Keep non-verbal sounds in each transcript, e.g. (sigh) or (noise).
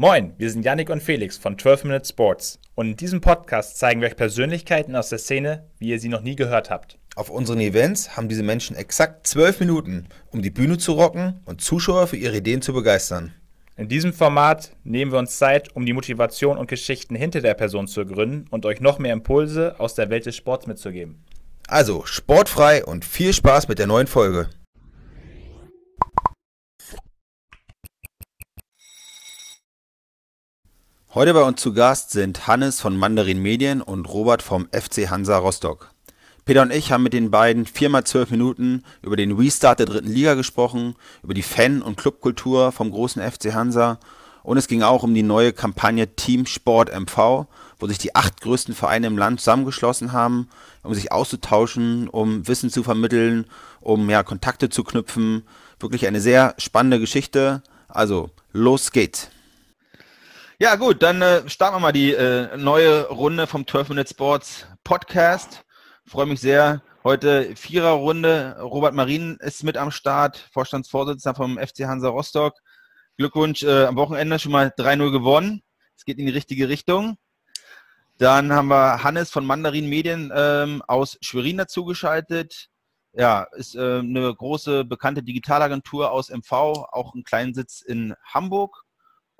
Moin, wir sind Yannick und Felix von 12 Minute Sports und in diesem Podcast zeigen wir euch Persönlichkeiten aus der Szene, wie ihr sie noch nie gehört habt. Auf unseren Events haben diese Menschen exakt zwölf Minuten, um die Bühne zu rocken und Zuschauer für ihre Ideen zu begeistern. In diesem Format nehmen wir uns Zeit, um die Motivation und Geschichten hinter der Person zu ergründen und euch noch mehr Impulse aus der Welt des Sports mitzugeben. Also sportfrei und viel Spaß mit der neuen Folge. Heute bei uns zu Gast sind Hannes von Mandarin Medien und Robert vom FC Hansa Rostock. Peter und ich haben mit den beiden viermal zwölf Minuten über den Restart der dritten Liga gesprochen, über die Fan- und Clubkultur vom großen FC Hansa und es ging auch um die neue Kampagne Team Sport MV, wo sich die acht größten Vereine im Land zusammengeschlossen haben, um sich auszutauschen, um Wissen zu vermitteln, um ja, Kontakte zu knüpfen. Wirklich eine sehr spannende Geschichte. Also, los geht's. Ja, gut, dann äh, starten wir mal die äh, neue Runde vom 12 Minute Sports Podcast. Freue mich sehr. Heute Viererrunde. Robert Marin ist mit am Start, Vorstandsvorsitzender vom FC Hansa Rostock. Glückwunsch, äh, am Wochenende schon mal 3-0 gewonnen. Es geht in die richtige Richtung. Dann haben wir Hannes von Mandarin Medien ähm, aus Schwerin dazugeschaltet. Ja, ist äh, eine große bekannte Digitalagentur aus MV, auch einen kleinen Sitz in Hamburg.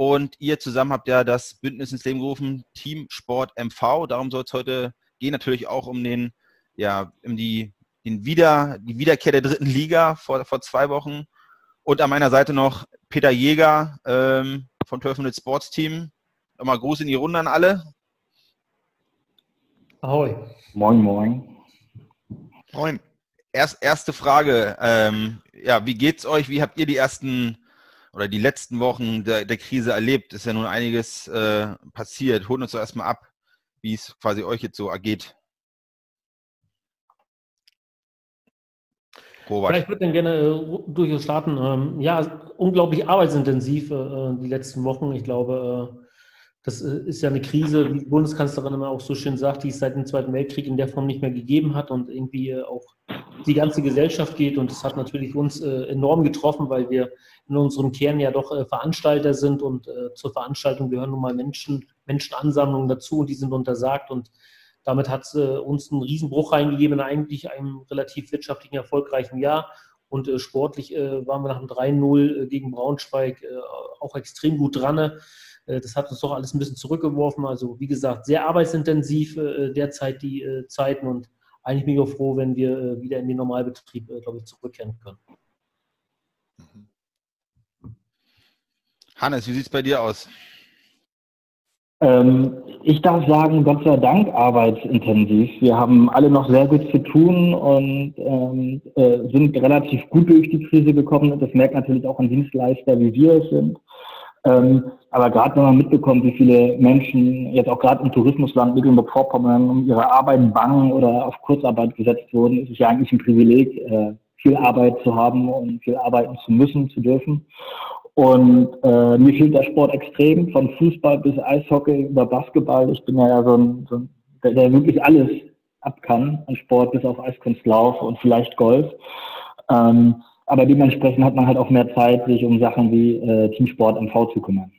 Und ihr zusammen habt ja das Bündnis ins Leben gerufen, Team Sport MV. Darum soll es heute gehen, natürlich auch um den, ja, um die, den Wieder, die Wiederkehr der dritten Liga vor, vor zwei Wochen. Und an meiner Seite noch Peter Jäger ähm, vom 1200 Sports Team. Nochmal Gruß in die Runde an alle. Ahoi. Moin, moin. Moin. Erst, erste Frage. Ähm, ja, wie geht's euch? Wie habt ihr die ersten oder die letzten Wochen der, der Krise erlebt? Ist ja nun einiges äh, passiert. Holt uns doch erstmal ab, wie es quasi euch jetzt so ergeht. Robert. Ja, ich würde dann gerne äh, durchaus starten. Ähm, ja, unglaublich arbeitsintensiv äh, die letzten Wochen. Ich glaube, äh, das äh, ist ja eine Krise, wie die Bundeskanzlerin immer auch so schön sagt, die es seit dem Zweiten Weltkrieg in der Form nicht mehr gegeben hat und irgendwie äh, auch die ganze Gesellschaft geht. Und das hat natürlich uns enorm getroffen, weil wir in unserem Kern ja doch Veranstalter sind und zur Veranstaltung gehören nun mal Menschen, Menschenansammlungen dazu und die sind untersagt. Und damit hat es uns einen Riesenbruch reingegeben in eigentlich einem relativ wirtschaftlichen, erfolgreichen Jahr. Und sportlich waren wir nach dem 3-0 gegen Braunschweig auch extrem gut dran äh, das hat uns doch alles ein bisschen zurückgeworfen. Also wie gesagt, sehr arbeitsintensiv äh, derzeit die äh, Zeiten und eigentlich bin ich auch froh, wenn wir wieder in den Normalbetrieb, glaube ich, zurückkehren können. Hannes, wie sieht es bei dir aus? Ähm, ich darf sagen, Gott sei Dank arbeitsintensiv. Wir haben alle noch sehr gut zu tun und ähm, äh, sind relativ gut durch die Krise gekommen. Das merkt natürlich auch ein Dienstleister, wie wir es sind. Ähm, aber gerade wenn man mitbekommt, wie viele Menschen jetzt auch gerade im Tourismusland Mecklenburg-Vorpommern um ihre Arbeit bangen oder auf Kurzarbeit gesetzt wurden, ist es ja eigentlich ein Privileg, äh, viel Arbeit zu haben und viel arbeiten zu müssen, zu dürfen. Und äh, mir fehlt der Sport extrem, von Fußball bis Eishockey über Basketball. Ich bin ja, so ein, so ein der, der wirklich alles ab kann an Sport, bis auf Eiskunstlauf und vielleicht Golf. Ähm, aber dementsprechend hat man halt auch mehr Zeit, sich um Sachen wie äh, Teamsport MV zu kümmern.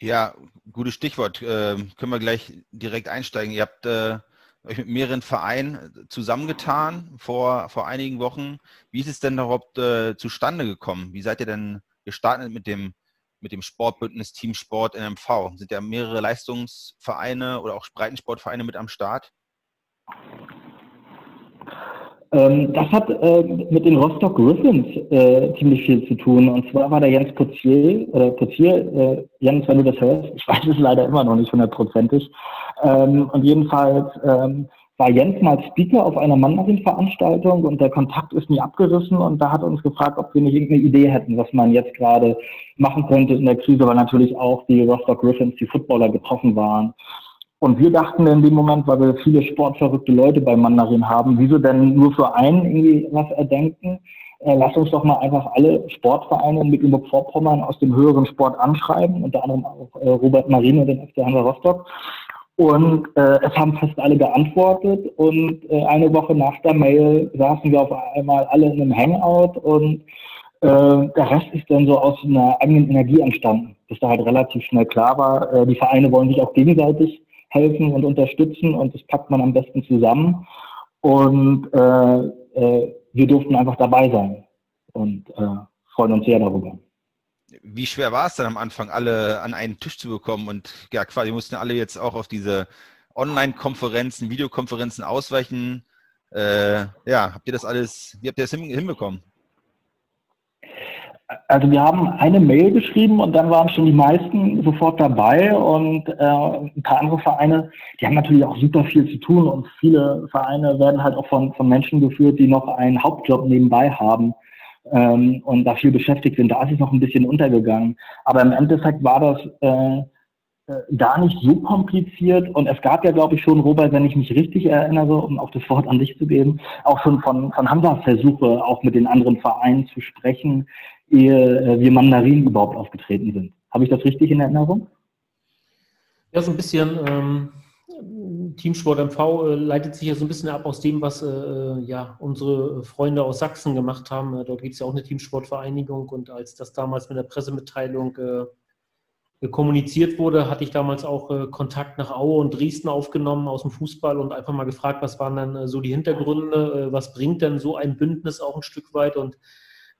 Ja, gutes Stichwort. Äh, können wir gleich direkt einsteigen. Ihr habt äh, mit mehreren Vereinen zusammengetan vor, vor einigen Wochen. Wie ist es denn überhaupt äh, zustande gekommen? Wie seid ihr denn gestartet mit dem, mit dem Sportbündnis Team Sport NMV? Sind ja mehrere Leistungsvereine oder auch Breitensportvereine mit am Start? Ähm, das hat äh, mit den Rostock Griffins äh, ziemlich viel zu tun. Und zwar war der Jens Potier, oder Potier, äh, Jens, wenn du das hörst, ich weiß es leider immer noch nicht hundertprozentig. Ähm, und jedenfalls ähm, war Jens mal Speaker auf einer Mandarin-Veranstaltung und der Kontakt ist nie abgerissen und da hat er uns gefragt, ob wir nicht irgendeine Idee hätten, was man jetzt gerade machen könnte in der Krise, weil natürlich auch die Rostock Griffins, die Footballer betroffen waren. Und wir dachten in dem Moment, weil wir viele sportverrückte Leute bei Mandarin haben, wieso denn nur für einen irgendwie was erdenken? Äh, lass uns doch mal einfach alle Sportvereine in Mecklenburg-Vorpommern aus dem höheren Sport anschreiben, unter anderem auch äh, Robert Marin und den FC Hansa Rostock. Und äh, es haben fast alle geantwortet und äh, eine Woche nach der Mail saßen wir auf einmal alle in einem Hangout und der Rest ist dann so aus einer eigenen Energie entstanden, bis da halt relativ schnell klar war, die Vereine wollen sich auch gegenseitig helfen und unterstützen und das packt man am besten zusammen. Und äh, äh, wir durften einfach dabei sein und äh, freuen uns sehr darüber. Wie schwer war es dann am Anfang, alle an einen Tisch zu bekommen? Und ja, quasi mussten alle jetzt auch auf diese Online-Konferenzen, Videokonferenzen ausweichen. Äh, ja, habt ihr das alles, wie habt ihr das hinbekommen? Also wir haben eine Mail geschrieben und dann waren schon die meisten sofort dabei und äh, ein paar andere Vereine, die haben natürlich auch super viel zu tun und viele Vereine werden halt auch von, von Menschen geführt, die noch einen Hauptjob nebenbei haben ähm, und dafür beschäftigt sind. Da ist es noch ein bisschen untergegangen. Aber im Endeffekt war das äh, äh, gar nicht so kompliziert und es gab ja, glaube ich, schon, Robert, wenn ich mich richtig erinnere, um auch das Wort an dich zu geben, auch schon von, von Hamza Versuche, auch mit den anderen Vereinen zu sprechen, ehe äh, wir Mandarinen überhaupt aufgetreten sind. Habe ich das richtig in Erinnerung? Ja, so ein bisschen. Ähm, Teamsport MV äh, leitet sich ja so ein bisschen ab aus dem, was äh, ja unsere Freunde aus Sachsen gemacht haben. Äh, dort gibt es ja auch eine Teamsportvereinigung und als das damals mit der Pressemitteilung äh, kommuniziert wurde, hatte ich damals auch äh, Kontakt nach Aue und Dresden aufgenommen aus dem Fußball und einfach mal gefragt, was waren dann so die Hintergründe, was bringt denn so ein Bündnis auch ein Stück weit und äh,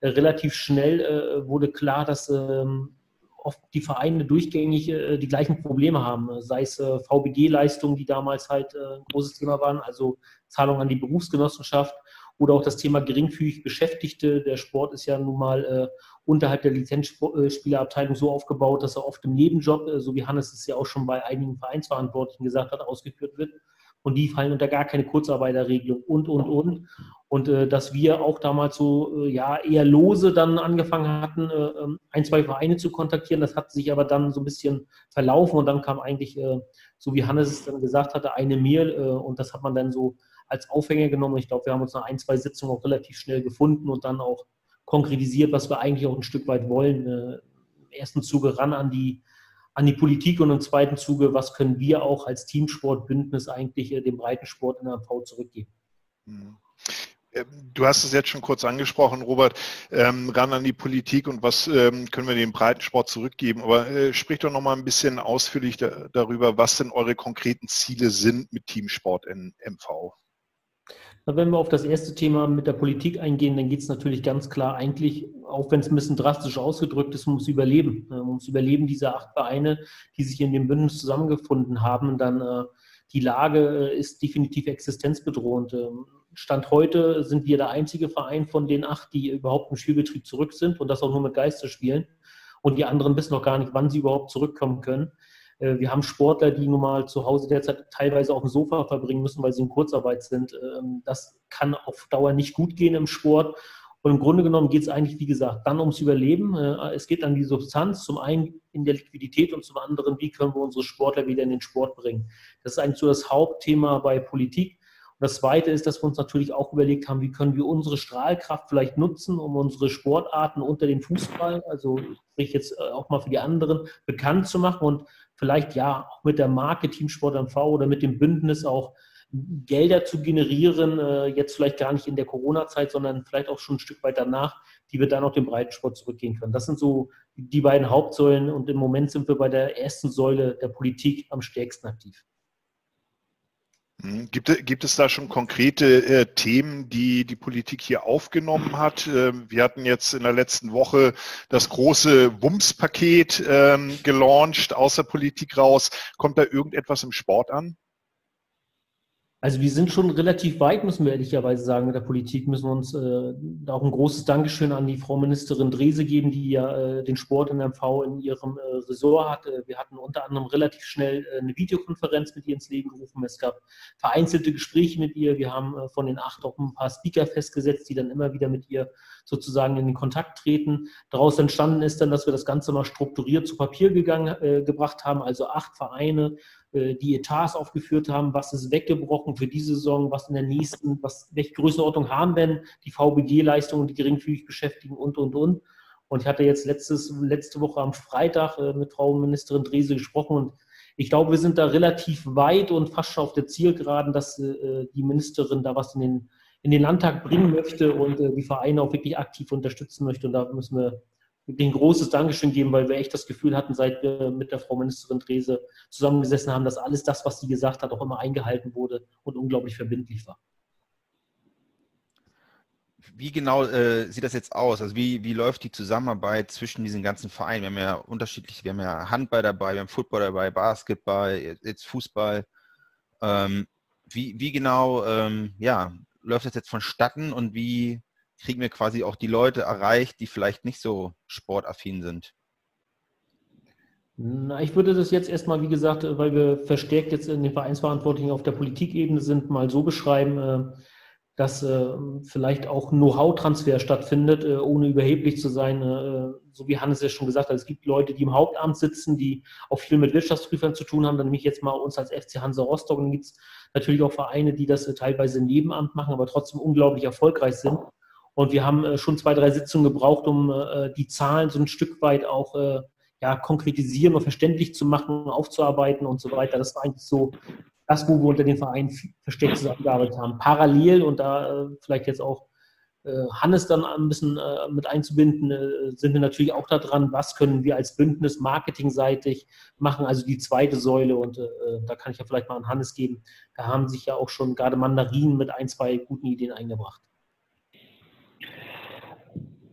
relativ schnell äh, wurde klar, dass ähm, oft die Vereine durchgängig äh, die gleichen Probleme haben, sei es VBG-Leistungen, die damals halt ein großes Thema waren, also Zahlungen an die Berufsgenossenschaft oder auch das Thema geringfügig Beschäftigte. Der Sport ist ja nun mal äh, unterhalb der Lizenzspielerabteilung so aufgebaut, dass er oft im Nebenjob, äh, so wie Hannes es ja auch schon bei einigen Vereinsverantwortlichen gesagt hat, ausgeführt wird und die fallen unter gar keine Kurzarbeiterregelung und, und, und. Und äh, dass wir auch damals so äh, ja eher lose dann angefangen hatten, äh, ähm, ein, zwei Vereine zu kontaktieren. Das hat sich aber dann so ein bisschen verlaufen und dann kam eigentlich, äh, so wie Hannes es dann gesagt hatte, eine Mail äh, und das hat man dann so als Aufhänger genommen. Ich glaube, wir haben uns nach ein, zwei Sitzungen auch relativ schnell gefunden und dann auch konkretisiert, was wir eigentlich auch ein Stück weit wollen. Äh, Im ersten Zuge ran an die an die Politik und im zweiten Zuge, was können wir auch als Teamsportbündnis eigentlich äh, dem Breitensport in der MV zurückgeben. Mhm. Ähm, du hast es jetzt schon kurz angesprochen, Robert, ähm, ran an die Politik und was ähm, können wir dem Breitensport zurückgeben. Aber äh, sprich doch nochmal ein bisschen ausführlich da, darüber, was denn eure konkreten Ziele sind mit Teamsport in MV. Wenn wir auf das erste Thema mit der Politik eingehen, dann geht es natürlich ganz klar eigentlich, auch wenn es ein bisschen drastisch ausgedrückt ist, ums Überleben. Ums Überleben dieser acht Vereine, die sich in dem Bündnis zusammengefunden haben. Dann äh, die Lage äh, ist definitiv existenzbedrohend. Ähm, Stand heute sind wir der einzige Verein von den acht, die überhaupt im Spielbetrieb zurück sind und das auch nur mit Geisterspielen. Und die anderen wissen noch gar nicht, wann sie überhaupt zurückkommen können. Äh, wir haben Sportler, die nun mal zu Hause derzeit teilweise auf dem Sofa verbringen müssen, weil sie in Kurzarbeit sind. Ähm, das kann auf Dauer nicht gut gehen im Sport. Und im Grunde genommen geht es eigentlich, wie gesagt, dann ums Überleben. Äh, es geht an die Substanz, zum einen in der Liquidität und zum anderen, wie können wir unsere Sportler wieder in den Sport bringen. Das ist eigentlich so das Hauptthema bei Politik. Und das Zweite ist, dass wir uns natürlich auch überlegt haben, wie können wir unsere Strahlkraft vielleicht nutzen, um unsere Sportarten unter den Fußball, also sprich jetzt äh, auch mal für die anderen, bekannt zu machen und vielleicht ja auch mit der Marke Teamsport MV oder mit dem Bündnis auch Gelder zu generieren, äh, jetzt vielleicht gar nicht in der Corona-Zeit, sondern vielleicht auch schon ein Stück weit danach, die wir dann auch dem Breitensport zurückgehen können. Das sind so die beiden Hauptsäulen und im Moment sind wir bei der ersten Säule der Politik am stärksten aktiv. Hm, gibt, gibt, es da schon konkrete äh, Themen, die die Politik hier aufgenommen hat? Ähm, wir hatten jetzt in der letzten Woche das große WUMS-Paket ähm, gelauncht aus der Politik raus. Kommt da irgendetwas im Sport an? Also wir sind schon relativ weit, müssen wir ehrlicherweise sagen, mit der Politik. Müssen wir uns äh, auch ein großes Dankeschön an die Frau Ministerin Drese geben, die ja äh, den Sport in MV in ihrem äh, Ressort hat. Äh, wir hatten unter anderem relativ schnell äh, eine Videokonferenz mit ihr ins Leben gerufen. Es gab vereinzelte Gespräche mit ihr. Wir haben äh, von den acht auch ein paar Speaker festgesetzt, die dann immer wieder mit ihr sozusagen in den Kontakt treten. Daraus entstanden ist dann, dass wir das Ganze mal strukturiert zu Papier gegangen, gebracht haben, also acht Vereine die Etats aufgeführt haben, was ist weggebrochen für diese Saison, was in der nächsten, was, welche Größenordnung haben denn die VBG-Leistungen, die geringfügig beschäftigen und, und, und. Und ich hatte jetzt letztes, letzte Woche am Freitag äh, mit Frau Ministerin Drese gesprochen und ich glaube, wir sind da relativ weit und fast schon auf der Zielgeraden, dass äh, die Ministerin da was in den, in den Landtag bringen möchte und äh, die Vereine auch wirklich aktiv unterstützen möchte. Und da müssen wir ein großes Dankeschön geben, weil wir echt das Gefühl hatten, seit wir mit der Frau Ministerin Drese zusammengesessen haben, dass alles das, was sie gesagt hat, auch immer eingehalten wurde und unglaublich verbindlich war. Wie genau äh, sieht das jetzt aus? Also wie, wie läuft die Zusammenarbeit zwischen diesen ganzen Vereinen? Wir haben ja unterschiedlich, wir haben ja Handball dabei, wir haben Football dabei, Basketball, jetzt Fußball. Ähm, wie, wie genau ähm, ja, läuft das jetzt vonstatten und wie kriegen wir quasi auch die Leute erreicht, die vielleicht nicht so sportaffin sind? Na, ich würde das jetzt erstmal, wie gesagt, weil wir verstärkt jetzt in den Vereinsverantwortlichen auf der Politikebene sind, mal so beschreiben, äh, dass äh, vielleicht auch Know-how-Transfer stattfindet, äh, ohne überheblich zu sein. So wie Hannes ja schon gesagt hat, es gibt Leute, die im Hauptamt sitzen, die auch viel mit Wirtschaftsprüfern zu tun haben. Dann nehme ich jetzt mal uns als FC Hansa Rostock. Dann gibt es natürlich auch Vereine, die das teilweise im Nebenamt machen, aber trotzdem unglaublich erfolgreich sind. Und wir haben äh, schon zwei, drei Sitzungen gebraucht, um äh, die Zahlen so ein Stück weit auch ja, konkretisieren und verständlich zu machen, aufzuarbeiten und so weiter. Das war eigentlich so das, wo wir unter den Vereinen versteckt zusammengearbeitet haben. Parallel und da äh, vielleicht jetzt auch äh, Hannes dann ein bisschen äh, mit einzubinden, äh, sind wir natürlich auch daran, was können wir als Bündnis marketingseitig machen, also die zweite Säule und äh, äh, da kann ich ja vielleicht mal an Hannes geben. Da haben sich ja auch schon gerade Mandarinen mit ein, zwei guten Ideen eingebracht.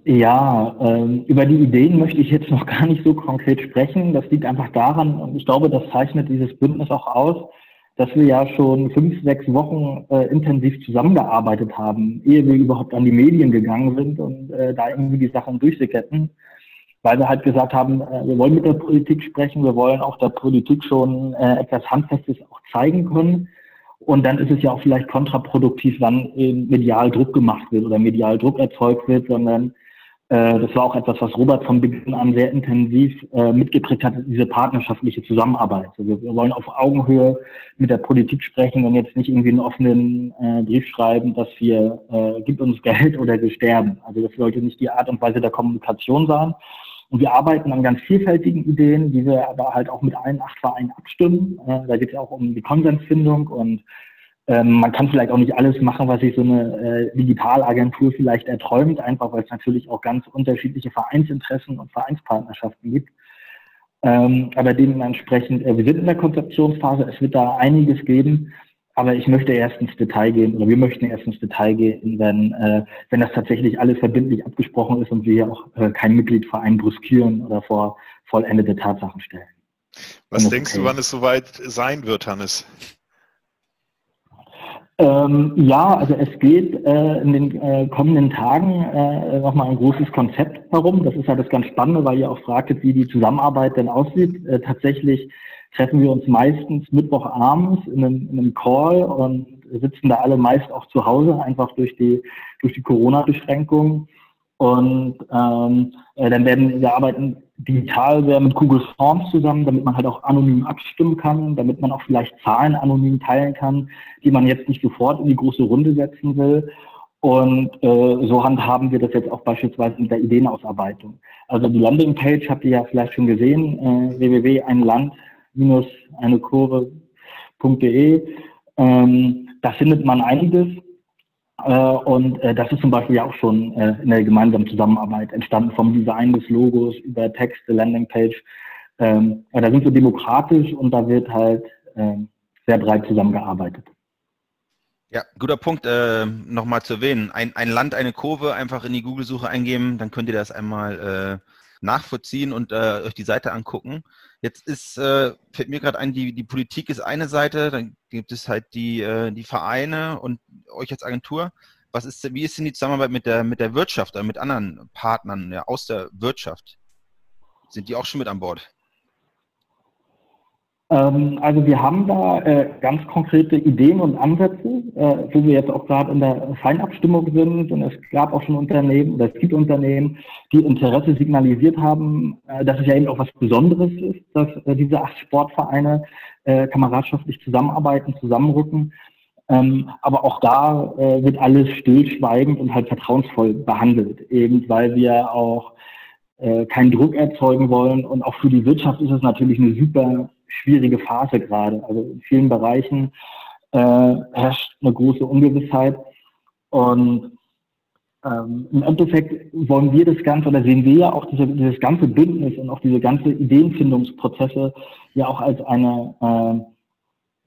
Ja, ähm, über die Ideen möchte ich jetzt (laughs) noch gar nicht so konkret sprechen. Das liegt einfach daran, und ich glaube, das zeichnet dieses Bündnis auch aus, dass wir ja schon fünf, sechs Wochen äh, intensiv zusammengearbeitet haben, ehe wir überhaupt an die Medien gegangen sind und äh, da irgendwie die Sachen durchsickerten, weil wir halt gesagt haben, äh, wir wollen mit der Politik sprechen, wir wollen auch der Politik schon äh, etwas Handfestes auch zeigen können. Und dann ist es ja auch vielleicht kontraproduktiv, wann medial Druck gemacht wird oder medial Druck erzeugt wird, sondern äh, das war auch etwas, was Robert von Beginn an sehr intensiv äh, mitgeprägt hat, diese partnerschaftliche Zusammenarbeit. Also wir wollen auf Augenhöhe mit der Politik sprechen und jetzt nicht irgendwie einen offenen äh, Brief schreiben, dass wir, äh, gibt uns Geld oder wir sterben. Also das sollte nicht die Art und Weise der Kommunikation sein. Und wir arbeiten an ganz vielfältigen Ideen, die wir aber halt auch mit allen acht Vereinen abstimmen. Äh, da geht es auch um die Konsensfindung und ähm, man kann vielleicht auch nicht alles machen, was sich so eine äh, Digitalagentur vielleicht erträumt, einfach weil es natürlich auch ganz unterschiedliche Vereinsinteressen und Vereinspartnerschaften gibt. Ähm, aber dementsprechend, äh, wir sind in der Konzeptionsphase, es wird da einiges geben, aber ich möchte erst ins Detail gehen oder wir möchten erst ins Detail gehen, wenn, äh, wenn das tatsächlich alles verbindlich abgesprochen ist und wir ja auch äh, kein Mitgliedverein brüskieren oder vor vollendete Tatsachen stellen. Was denkst okay. du, wann es soweit sein wird, Hannes? Ähm, ja, also es geht äh, in den äh, kommenden Tagen äh, nochmal ein großes Konzept herum. Das ist ja das ganz Spannende, weil ihr auch fragtet, wie die Zusammenarbeit denn aussieht. Äh, tatsächlich treffen wir uns meistens Mittwochabends in einem, in einem Call und sitzen da alle meist auch zu Hause, einfach durch die, durch die Corona-Beschränkungen. Und ähm, äh, dann werden wir arbeiten digital sehr mit Google Forms zusammen, damit man halt auch anonym abstimmen kann, damit man auch vielleicht Zahlen anonym teilen kann, die man jetzt nicht sofort in die große Runde setzen will. Und äh, so handhaben wir das jetzt auch beispielsweise mit der Ideenausarbeitung. Also die Landingpage habt ihr ja vielleicht schon gesehen, äh, www.einland-eine-kurve.de. Ähm, da findet man einiges und äh, das ist zum Beispiel ja auch schon äh, in der gemeinsamen Zusammenarbeit entstanden, vom Design des Logos über Texte, Landingpage. Ähm, da sind wir demokratisch und da wird halt ähm, sehr breit zusammengearbeitet. Ja, guter Punkt, äh, nochmal zu erwähnen. Ein, ein Land, eine Kurve einfach in die Google-Suche eingeben, dann könnt ihr das einmal äh, nachvollziehen und äh, euch die Seite angucken. Jetzt ist, äh, fällt mir gerade ein, die, die Politik ist eine Seite, dann gibt es halt die, äh, die Vereine und euch als Agentur. Was ist, wie ist denn die Zusammenarbeit mit der, mit der Wirtschaft oder mit anderen Partnern ja, aus der Wirtschaft? Sind die auch schon mit an Bord? Ähm, also wir haben da äh, ganz konkrete Ideen und Ansätze, äh, wo wir jetzt auch gerade in der Feinabstimmung sind. Und es gab auch schon Unternehmen oder es gibt Unternehmen, die Interesse signalisiert haben, äh, dass es ja eben auch was Besonderes ist, dass äh, diese acht Sportvereine äh, kameradschaftlich zusammenarbeiten, zusammenrücken. Ähm, aber auch da äh, wird alles stillschweigend und halt vertrauensvoll behandelt, eben weil wir auch keinen Druck erzeugen wollen. Und auch für die Wirtschaft ist es natürlich eine super schwierige Phase gerade. Also in vielen Bereichen äh, herrscht eine große Ungewissheit. Und ähm, im Endeffekt wollen wir das Ganze oder sehen wir ja auch diese, dieses ganze Bündnis und auch diese ganze Ideenfindungsprozesse ja auch als eine äh,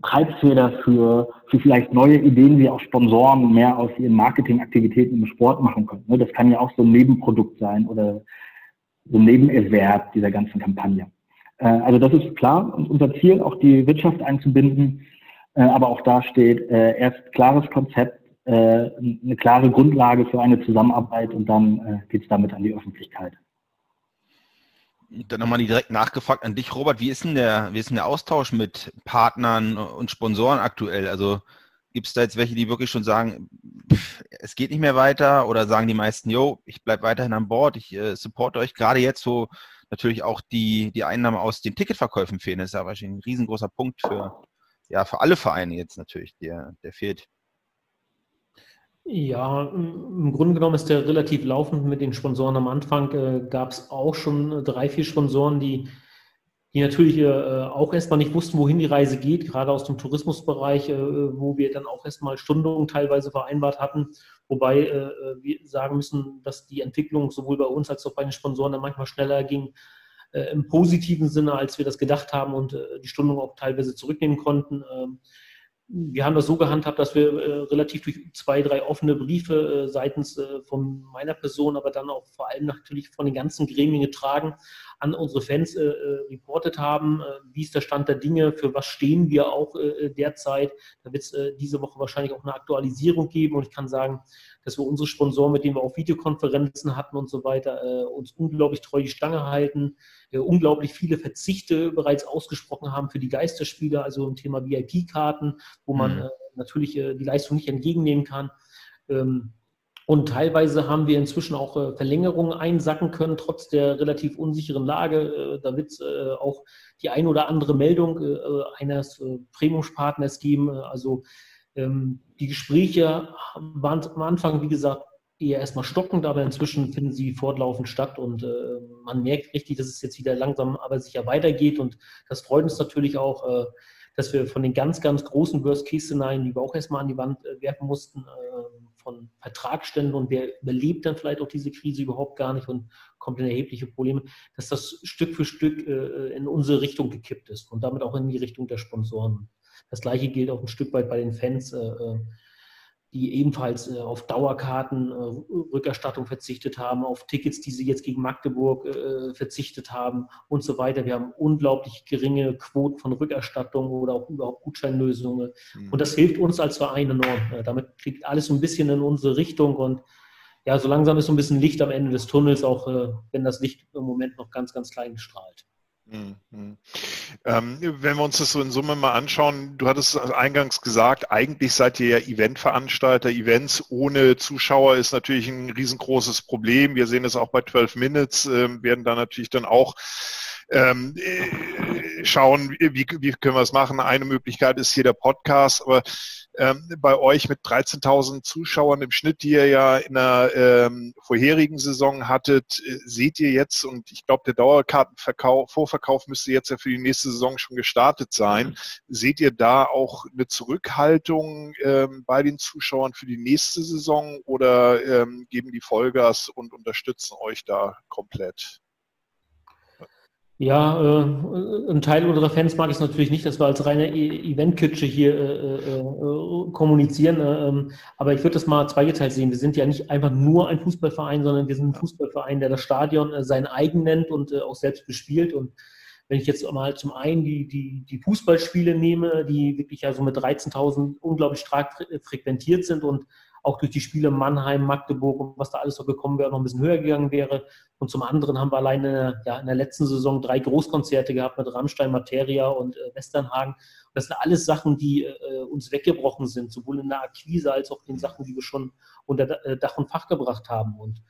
Treibfeder für, für vielleicht neue Ideen, wie auch Sponsoren mehr aus ihren Marketingaktivitäten im Sport machen können. Ne, das kann ja auch so ein Nebenprodukt sein oder so ein Nebenerwerb dieser ganzen Kampagne. Äh, also das ist klar unser Ziel, auch die Wirtschaft einzubinden. Äh, aber auch da steht äh, erst klares Konzept, eine klare Grundlage für eine Zusammenarbeit und dann geht es damit an die Öffentlichkeit. Dann nochmal direkt nachgefragt an dich, Robert. Wie ist denn der, wie ist denn der Austausch mit Partnern und Sponsoren aktuell? Also gibt es da jetzt welche, die wirklich schon sagen, pff, es geht nicht mehr weiter oder sagen die meisten, yo, ich bleibe weiterhin an Bord, ich äh, supporte euch. Gerade jetzt, wo natürlich auch die, die Einnahmen aus den Ticketverkäufen fehlen, das ist ja wahrscheinlich ein riesengroßer Punkt für, ja, für alle Vereine jetzt natürlich, der, der fehlt. Ja, im Grunde genommen ist der relativ laufend mit den Sponsoren. Am Anfang äh, gab es auch schon drei, vier Sponsoren, die, die natürlich äh, auch erstmal nicht wussten, wohin die Reise geht, gerade aus dem Tourismusbereich, äh, wo wir dann auch erstmal Stundungen teilweise vereinbart hatten. Wobei äh, wir sagen müssen, dass die Entwicklung sowohl bei uns als auch bei den Sponsoren dann manchmal schneller ging, äh, im positiven Sinne, als wir das gedacht haben und äh, die Stundung auch teilweise zurücknehmen konnten. Ähm, wir haben das so gehandhabt, dass wir äh, relativ durch zwei, drei offene Briefe äh, seitens äh, von meiner Person, aber dann auch vor allem natürlich von den ganzen Gremien getragen, an unsere Fans äh, äh, reportet haben. Äh, wie ist der Stand der Dinge? Für was stehen wir auch derzeit? Da wird es diese Woche wahrscheinlich auch eine Aktualisierung geben und ich kann sagen, dass wir unsere Sponsoren, mit denen wir auch Videokonferenzen hatten und so weiter, äh, uns unglaublich treu die Stange halten, äh, unglaublich viele Verzichte bereits ausgesprochen haben für die Geisterspiele, also im Thema VIP-Karten, wo man mhm. äh, natürlich äh, die Leistung nicht entgegennehmen kann. Ähm, und teilweise haben wir inzwischen auch äh, Verlängerungen einsacken können, trotz der relativ unsicheren Lage. Äh, da wird es äh, auch die ein oder andere Meldung eines Premiumspartners geben. Also ähm, die Gespräche waren am Anfang, wie gesagt, eher erstmal stockend, aber inzwischen finden sie fortlaufend statt und äh, man merkt richtig, dass es jetzt wieder langsam aber sicher weitergeht und das freut uns natürlich auch, äh, dass wir von den ganz, ganz großen Worst-Case-Szenarien, die wir auch erstmal an die Wand äh, werfen mussten, von Vertragsständen und wer überlebt dann vielleicht auch diese Krise überhaupt gar nicht und kommt in erhebliche Probleme, dass das Stück für Stück in unsere Richtung gekippt ist und damit auch in die Richtung der Sponsoren. Das gleiche gilt auch ein Stück weit bei den Fans, äh, äh, die ebenfalls äh, auf Dauerkarten Rückerstattung verzichtet haben, auf Tickets, die sie jetzt gegen Magdeburg verzichtet haben und so weiter. Wir haben unglaublich geringe Quoten von Rückerstattung oder auch überhaupt Gutscheinlösungen. Mhm. Und das hilft uns als Verein enorm. damit kriegt alles so ein bisschen in unsere Richtung und ja, so langsam ist so ein bisschen Licht am Ende des Tunnels, auch wenn das Licht im Moment noch ganz, ganz klein strahlt. Mhm. Ähm, wenn wir uns das so in Summe mal anschauen, du hattest eingangs gesagt, eigentlich seid ihr ja Eventveranstalter. Events ohne Zuschauer ist natürlich ein riesengroßes Problem. Wir sehen es auch bei 12 Minutes, äh, werden da natürlich dann auch ähm, äh, schauen, wie, wie können wir es machen. Eine Möglichkeit ist hier der Podcast, aber ähm, bei euch mit 13.000 Zuschauern im Schnitt, die ihr ja in der ähm, vorherigen Saison hattet, äh, seht ihr jetzt, und ich glaube, der Dauerkartenverkauf, Vorverkauf müsste jetzt ja für die nächste Saison schon gestartet sein. Seht ihr da auch eine Zurückhaltung ähm, bei den Zuschauern für die nächste Saison oder ähm, geben die Vollgas und unterstützen euch da komplett? Ja, äh, ein Teil unserer Fans mag es natürlich nicht, dass wir als reine e Event-Kitsche hier äh, äh, äh kommunizieren. Äh, ähm, aber ich würde das mal zweigeteilt sehen. Wir sind ja nicht einfach nur ein Fußballverein, sondern wir sind ein Fußballverein, der das Stadion äh, sein eigen nennt und auch selbst bespielt. Und wenn ich jetzt mal zum einen die, die, die Fußballspiele nehme, die wirklich ja so mit 13.000 unglaublich stark frequentiert sind und auch durch die Spiele Mannheim, Magdeburg und was da alles noch gekommen wäre, noch ein bisschen höher gegangen wäre. Und zum anderen haben wir alleine ja, in der letzten Saison drei Großkonzerte gehabt mit Rammstein, Materia und äh, Westernhagen. Das sind alles Sachen, die äh, uns weggebrochen sind, sowohl in der Akquise als auch in Sachen, die wir schon unter äh, Dach und Fach gebracht haben. Und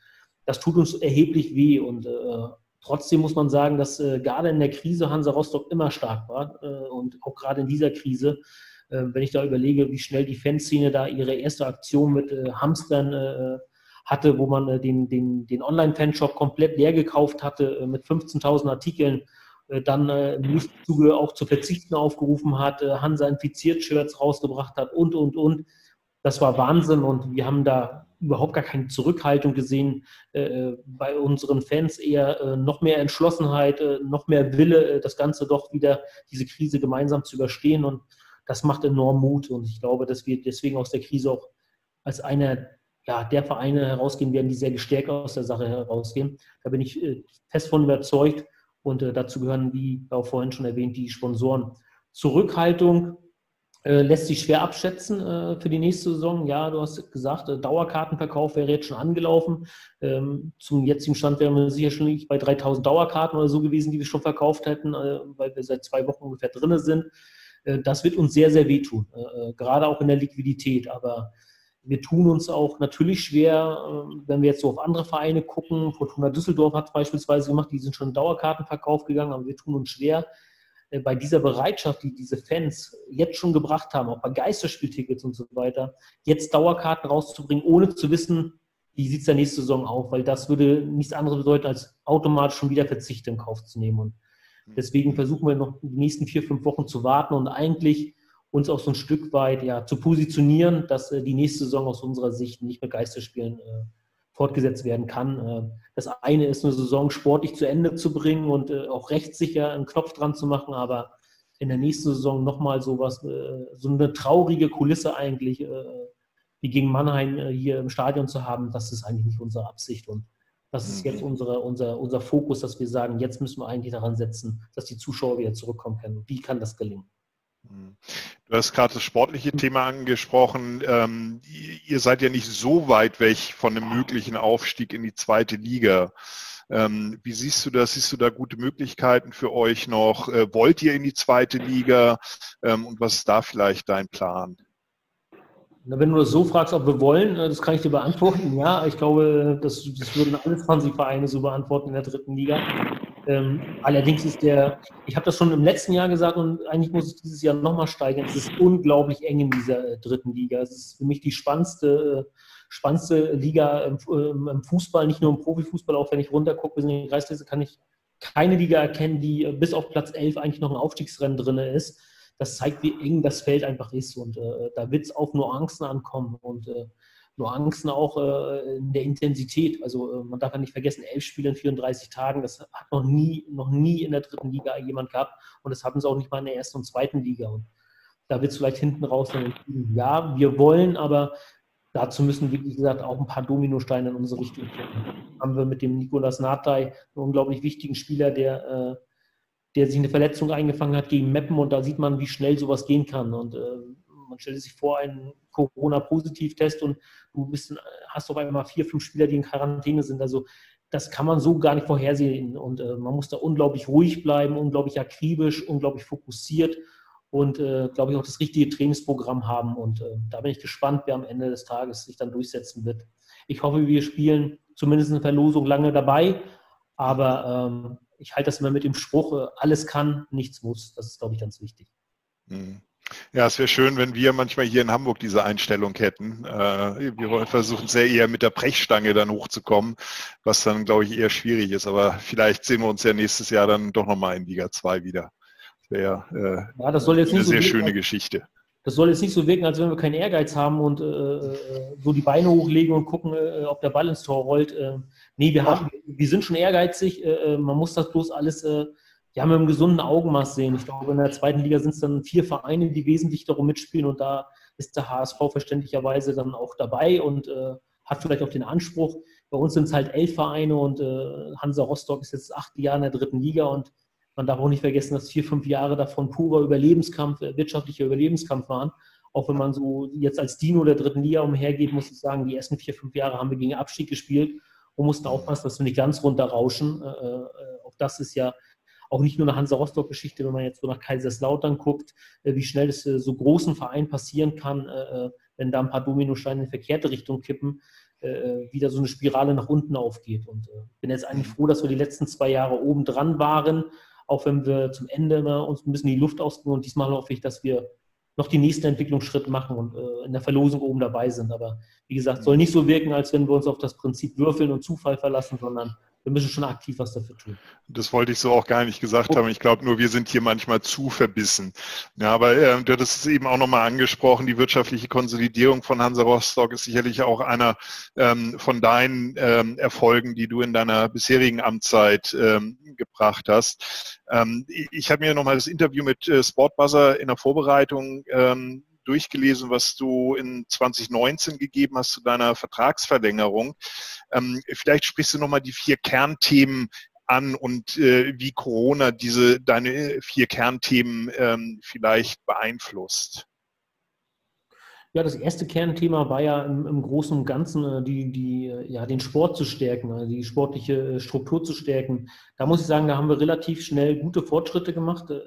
das tut uns erheblich weh. Und äh, trotzdem muss man sagen, dass äh, gerade in der Krise Hansa Rostock immer stark war äh, und auch gerade in dieser Krise wenn ich da überlege, wie schnell die Fanszene da ihre erste Aktion mit äh, Hamstern äh, hatte, wo man den, den, den Online-Fanshop komplett leer gekauft hatte mit 15.000 Artikeln, dann im Zuge auch zu verzichten aufgerufen hat, Hansa infiziert Shirts rausgebracht hat und, und, und. das war Wahnsinn und wir haben da überhaupt gar keine Zurückhaltung gesehen äh, bei unseren Fans, eher äh, noch mehr Entschlossenheit, äh, noch mehr Wille, äh, das Ganze doch wieder, diese Krise gemeinsam zu überstehen und das macht enorm Mut und ich glaube, dass wir deswegen aus der Krise auch als einer ja, der Vereine herausgehen werden, die sehr gestärkt aus der Sache herausgehen. Da bin ich äh, fest von überzeugt und äh, dazu gehören, wie auch vorhin schon erwähnt, die Sponsoren. Zurückhaltung äh, lässt sich schwer abschätzen für die nächste Saison. Ja, du hast gesagt, Dauerkartenverkauf wäre jetzt schon angelaufen. Ähm, zum jetzigen Stand wären wir sicherlich bei 3000 Dauerkarten oder so gewesen, die wir schon verkauft hätten, weil wir seit zwei Wochen ungefähr drin sind. Das wird uns sehr, sehr wehtun, gerade auch in der Liquidität. Aber wir tun uns auch natürlich schwer, wenn wir jetzt so auf andere Vereine gucken. Fortuna Düsseldorf hat beispielsweise gemacht, die sind schon Dauerkartenverkauf gegangen, aber wir tun uns schwer, äh, bei dieser Bereitschaft, die diese Fans jetzt schon gebracht haben, auch bei Geisterspieltickets und so weiter, jetzt Dauerkarten rauszubringen, ohne zu wissen, wie sieht es der nächste Saison auf, weil das würde nichts anderes bedeuten, als automatisch schon wieder Verzichte in Kauf zu nehmen. Und. Deswegen versuchen wir noch die nächsten vier, fünf Wochen zu warten und eigentlich uns auch so ein Stück weit ja, zu positionieren, dass äh, die nächste Saison aus unserer Sicht nicht mit Geisterspielen äh, fortgesetzt werden kann. Äh, das eine ist, eine Saison sportlich zu Ende zu bringen und äh, auch rechtssicher einen Knopf dran zu machen, aber in der nächsten Saison nochmal sowas, äh, so eine traurige Kulisse eigentlich wie gegen Mannheim hier im Stadion zu haben, das ist eigentlich nicht unsere Absicht und das ist jetzt mhm. unsere, unser, unser Fokus, dass wir sagen, jetzt müssen wir eigentlich daran setzen, dass die Zuschauer wieder zurückkommen können. Wie kann das gelingen? Du hast gerade das sportliche Thema angesprochen. Ähm, ihr seid ja nicht so weit weg von einem möglichen Aufstieg in die zweite Liga. Ähm, wie siehst du das? Siehst du da gute Möglichkeiten für euch noch? Äh, wollt ihr in die zweite Liga? Ähm, und was ist da vielleicht dein Plan? Wenn du das so fragst, ob wir wollen, äh, das kann ich dir beantworten. Ja, ich glaube, das, das würden alle 20 Vereine so beantworten in der dritten Liga. Ähm, allerdings ist der, ich habe das schon im letzten Jahr gesagt und eigentlich muss es dieses Jahr nochmal steigern. Es ist unglaublich eng in dieser äh, dritten Liga. Es ist für mich die spannendste, äh, spannendste Liga im, ähm, im, Fußball, nicht nur im Profifußball, auch wenn ich runtergucke, bis in die Kreisliste kann ich keine Liga erkennen, die äh, bis auf Platz 11 eigentlich noch ein Aufstiegsrennen drin ist. Das zeigt, wie eng das Feld einfach ist und äh, da wird es auf Nuancen ankommen und äh, Nuancen auch äh, in der Intensität. Also äh, man darf ja nicht vergessen, elf Spiele in 34 Tagen, das hat noch nie, noch nie in der dritten Liga jemand gehabt und das hatten sie auch nicht mal in der ersten und zweiten Liga. Und da wird es vielleicht hinten raus dann ja, wir wollen, aber dazu müssen, wie gesagt, auch ein paar Dominosteine in unsere Richtung kommen. Haben wir mit dem Nikolas Natai einen unglaublich wichtigen Spieler, der, äh, der sich eine Verletzung eingefangen hat gegen Meppen und da sieht man, wie schnell sowas gehen kann. Und äh, man stellt sich vor, einen Corona-Positiv-Test und du bist, hast auf einmal vier, fünf Spieler, die in Quarantäne sind. Also das kann man so gar nicht vorhersehen. Und äh, man muss da unglaublich ruhig bleiben, unglaublich akribisch, unglaublich fokussiert und, äh, glaube ich, auch das richtige Trainingsprogramm haben. Und äh, da bin ich gespannt, wer am Ende des Tages sich dann durchsetzen wird. Ich hoffe, wir spielen zumindest eine Verlosung lange dabei, aber ähm, ich halte das immer mit dem Spruch, äh, alles kann, nichts muss. Das ist, glaube ich, ganz wichtig. Mhm. Ja, es wäre schön, wenn wir manchmal hier in Hamburg diese Einstellung hätten. Äh, wir versuchen sehr eher mit der Brechstange dann hochzukommen, was dann, glaube ich, eher schwierig ist. Aber vielleicht sehen wir uns ja nächstes Jahr dann doch nochmal in Liga 2 wieder. Das wäre äh, ja, das soll jetzt eine sehr so schöne Geschichte. Das soll jetzt nicht so wirken, als wenn wir keinen Ehrgeiz haben und äh, äh so die Beine hochlegen und gucken, äh, ob der Ball ins Tor rollt. Äh, nee, wir, haben, wir sind schon ehrgeizig. Äh, man muss das bloß alles ja, mit einem gesunden Augenmaß sehen. Ich glaube, in der zweiten Liga sind es dann vier Vereine, die wesentlich darum mitspielen und da ist der HSV verständlicherweise dann auch dabei und äh, hat vielleicht auch den Anspruch. Bei uns sind es halt elf Vereine und äh, Hansa Rostock ist jetzt acht Jahre in der dritten Liga und man darf auch nicht vergessen, dass vier, fünf Jahre davon purer Überlebenskampf, äh, wirtschaftlicher Überlebenskampf waren. Auch wenn man so jetzt als Dino der dritten Liga umhergeht, muss ich sagen, die ersten vier, fünf Jahre haben wir gegen Abstieg gespielt und mussten aufpassen, dass wir nicht ganz runterrauschen. Äh, äh, auch das ist ja auch nicht nur eine Hansa Rostock-Geschichte, wenn man jetzt so nach Kaiserslautern guckt, äh, wie schnell es so großen Vereinen passieren kann, wenn da ein paar Dominosteine in verkehrte Richtung kippen, wieder so eine Spirale nach unten aufgeht. Und ich bin jetzt eigentlich froh, dass wir die letzten zwei Jahre oben dran waren, auch wenn wir zum Ende uns ein bisschen die Luft ausgehen. Und diesmal hoffe ich, dass wir noch die nächsten Entwicklungsschritte machen und in der Verlosung oben dabei sind. Aber wie gesagt, soll nicht so wirken, als wenn wir uns auf das Prinzip Würfeln und Zufall verlassen, sondern wir müssen schon aktiv was dafür tun. Das wollte ich so auch gar nicht gesagt haben. Ich glaube nur, wir sind hier manchmal zu verbissen. Ja, aber äh, du hattest es eben auch nochmal angesprochen, die wirtschaftliche Konsolidierung von Hansa Rostock ist sicherlich auch einer ähm, von deinen ähm, Erfolgen, die du in deiner bisherigen Amtszeit ähm, gebracht hast. Ähm, ich habe mir nochmal das Interview mit äh, Sportbuzzer in der Vorbereitung ähm, durchgelesen, was du in 2019 gegeben hast zu deiner Vertragsverlängerung. Ähm, vielleicht sprichst du nochmal die vier Kernthemen an und äh, wie Corona diese deine vier Kernthemen ähm, vielleicht beeinflusst. Ja, das erste Kernthema war ja im, im Großen und Ganzen äh, die, die, äh, ja, den Sport zu stärken, also die sportliche äh, Struktur zu stärken. Da muss ich sagen, da haben wir relativ schnell gute Fortschritte gemacht. Äh,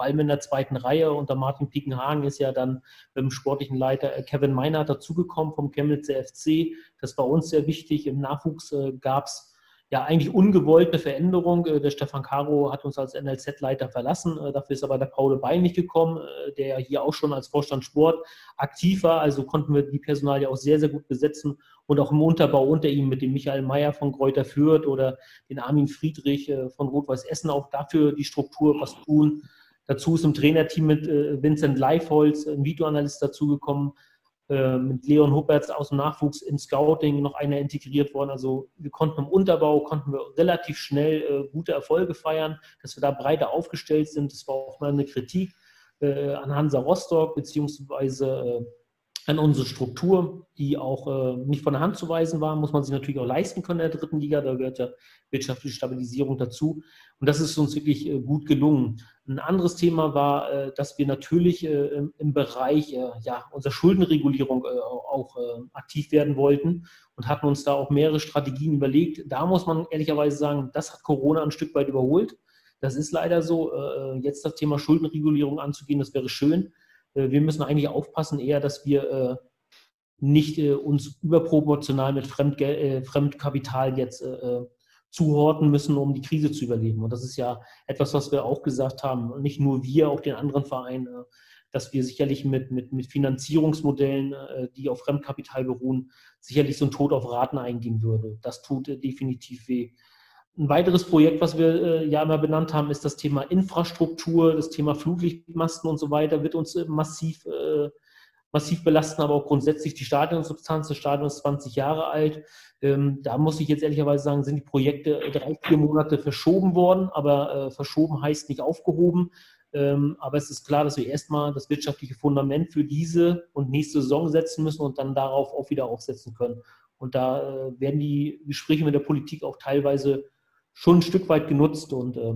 vor allem in der zweiten Reihe unter Martin Piekenhagen ist ja dann dem sportlichen Leiter äh, Kevin Meinert dazugekommen vom Chemnitzer FC. Das war uns sehr wichtig. Im Nachwuchs äh, gab es ja eigentlich ungewollte Veränderung. Äh, der Stefan Caro hat uns als NLZ-Leiter verlassen. Dafür ist aber der Paul Bein nicht gekommen, der ja hier auch schon als Vorstand Sport aktiv war. Also konnten wir die Personalie auch sehr, sehr gut besetzen und auch im Unterbau unter ihm mit dem Michael Meyer von Kräuter Fürth oder den Armin Friedrich von Rot-Weiß Essen auch dafür die Struktur was tun. Dazu ist im Trainerteam mit äh, Vincent Leifholz ein Videoanalyst dazugekommen, äh, mit Leon Huppertz aus dem Nachwuchs im Scouting noch einer integriert worden. Also wir konnten im Unterbau, konnten wir relativ schnell äh, gute Erfolge feiern, dass wir da breiter aufgestellt sind. Das war auch mal eine Kritik äh, an Hansa Rostock, beziehungsweise äh, an unsere Struktur, die auch äh, nicht von der Hand zu weisen war, muss man sich natürlich auch leisten können in der dritten Liga. Da gehört ja wirtschaftliche Stabilisierung dazu. Und das ist uns wirklich äh, gut gelungen. Ein anderes Thema war, äh, dass wir natürlich äh, im, im, Bereich äh, ja, unserer Schuldenregulierung äh, auch aktiv werden wollten und hatten uns da auch mehrere Strategien überlegt. Da muss man ehrlicherweise sagen, das hat Corona ein Stück weit überholt. Das ist leider so. Jetzt das Thema Schuldenregulierung anzugehen, das wäre schön. Äh, wir müssen eigentlich aufpassen eher, dass wir äh, nicht äh, uns überproportional mit Fremdgel Fremdkapital jetzt zuhorten müssen, um die Krise zu überleben. Und das ist ja etwas, was wir auch gesagt haben, nicht nur wir, auch den anderen Vereinen, dass wir sicherlich mit, mit, mit Finanzierungsmodellen, die auf Fremdkapital beruhen, sicherlich so ein Tod auf Raten eingehen würde. Das tut definitiv weh. Ein weiteres Projekt, was wir äh, ja immer benannt haben, ist das Thema Infrastruktur, das Thema Fluglichtmasten und so weiter, wird uns äh, massiv, äh, massiv belasten, aber auch grundsätzlich die Stadionsubstanz. Das Stadion ist 20 Jahre alt. Ähm, da muss ich jetzt ehrlicherweise sagen, sind die Projekte drei, vier Monate verschoben worden, aber äh, verschoben heißt nicht aufgehoben. Ähm, aber es ist klar, dass wir erstmal das wirtschaftliche Fundament für diese und nächste Saison setzen müssen und dann darauf auch wieder aufsetzen können. Und da äh, werden die Gespräche mit der Politik auch teilweise schon ein Stück weit genutzt. Und äh,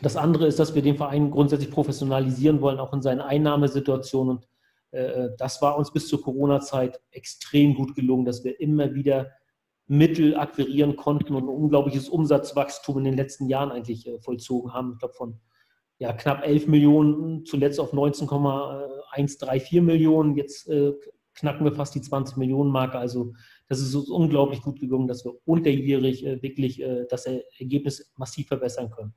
das andere ist, dass wir den Verein grundsätzlich professionalisieren wollen, auch in seinen Einnahmesituationen. Und äh, das war uns bis zur Corona-Zeit extrem gut gelungen, dass wir immer wieder Mittel akquirieren konnten und ein unglaubliches Umsatzwachstum in den letzten Jahren eigentlich äh, vollzogen haben. Ich glaube, von ja, knapp 11 Millionen, zuletzt auf 19,134 Millionen. Jetzt äh, knacken wir fast die 20 Millionen Marke. Also das ist uns unglaublich gut gelungen, dass wir unterjährig äh, wirklich äh, das Ergebnis massiv verbessern können.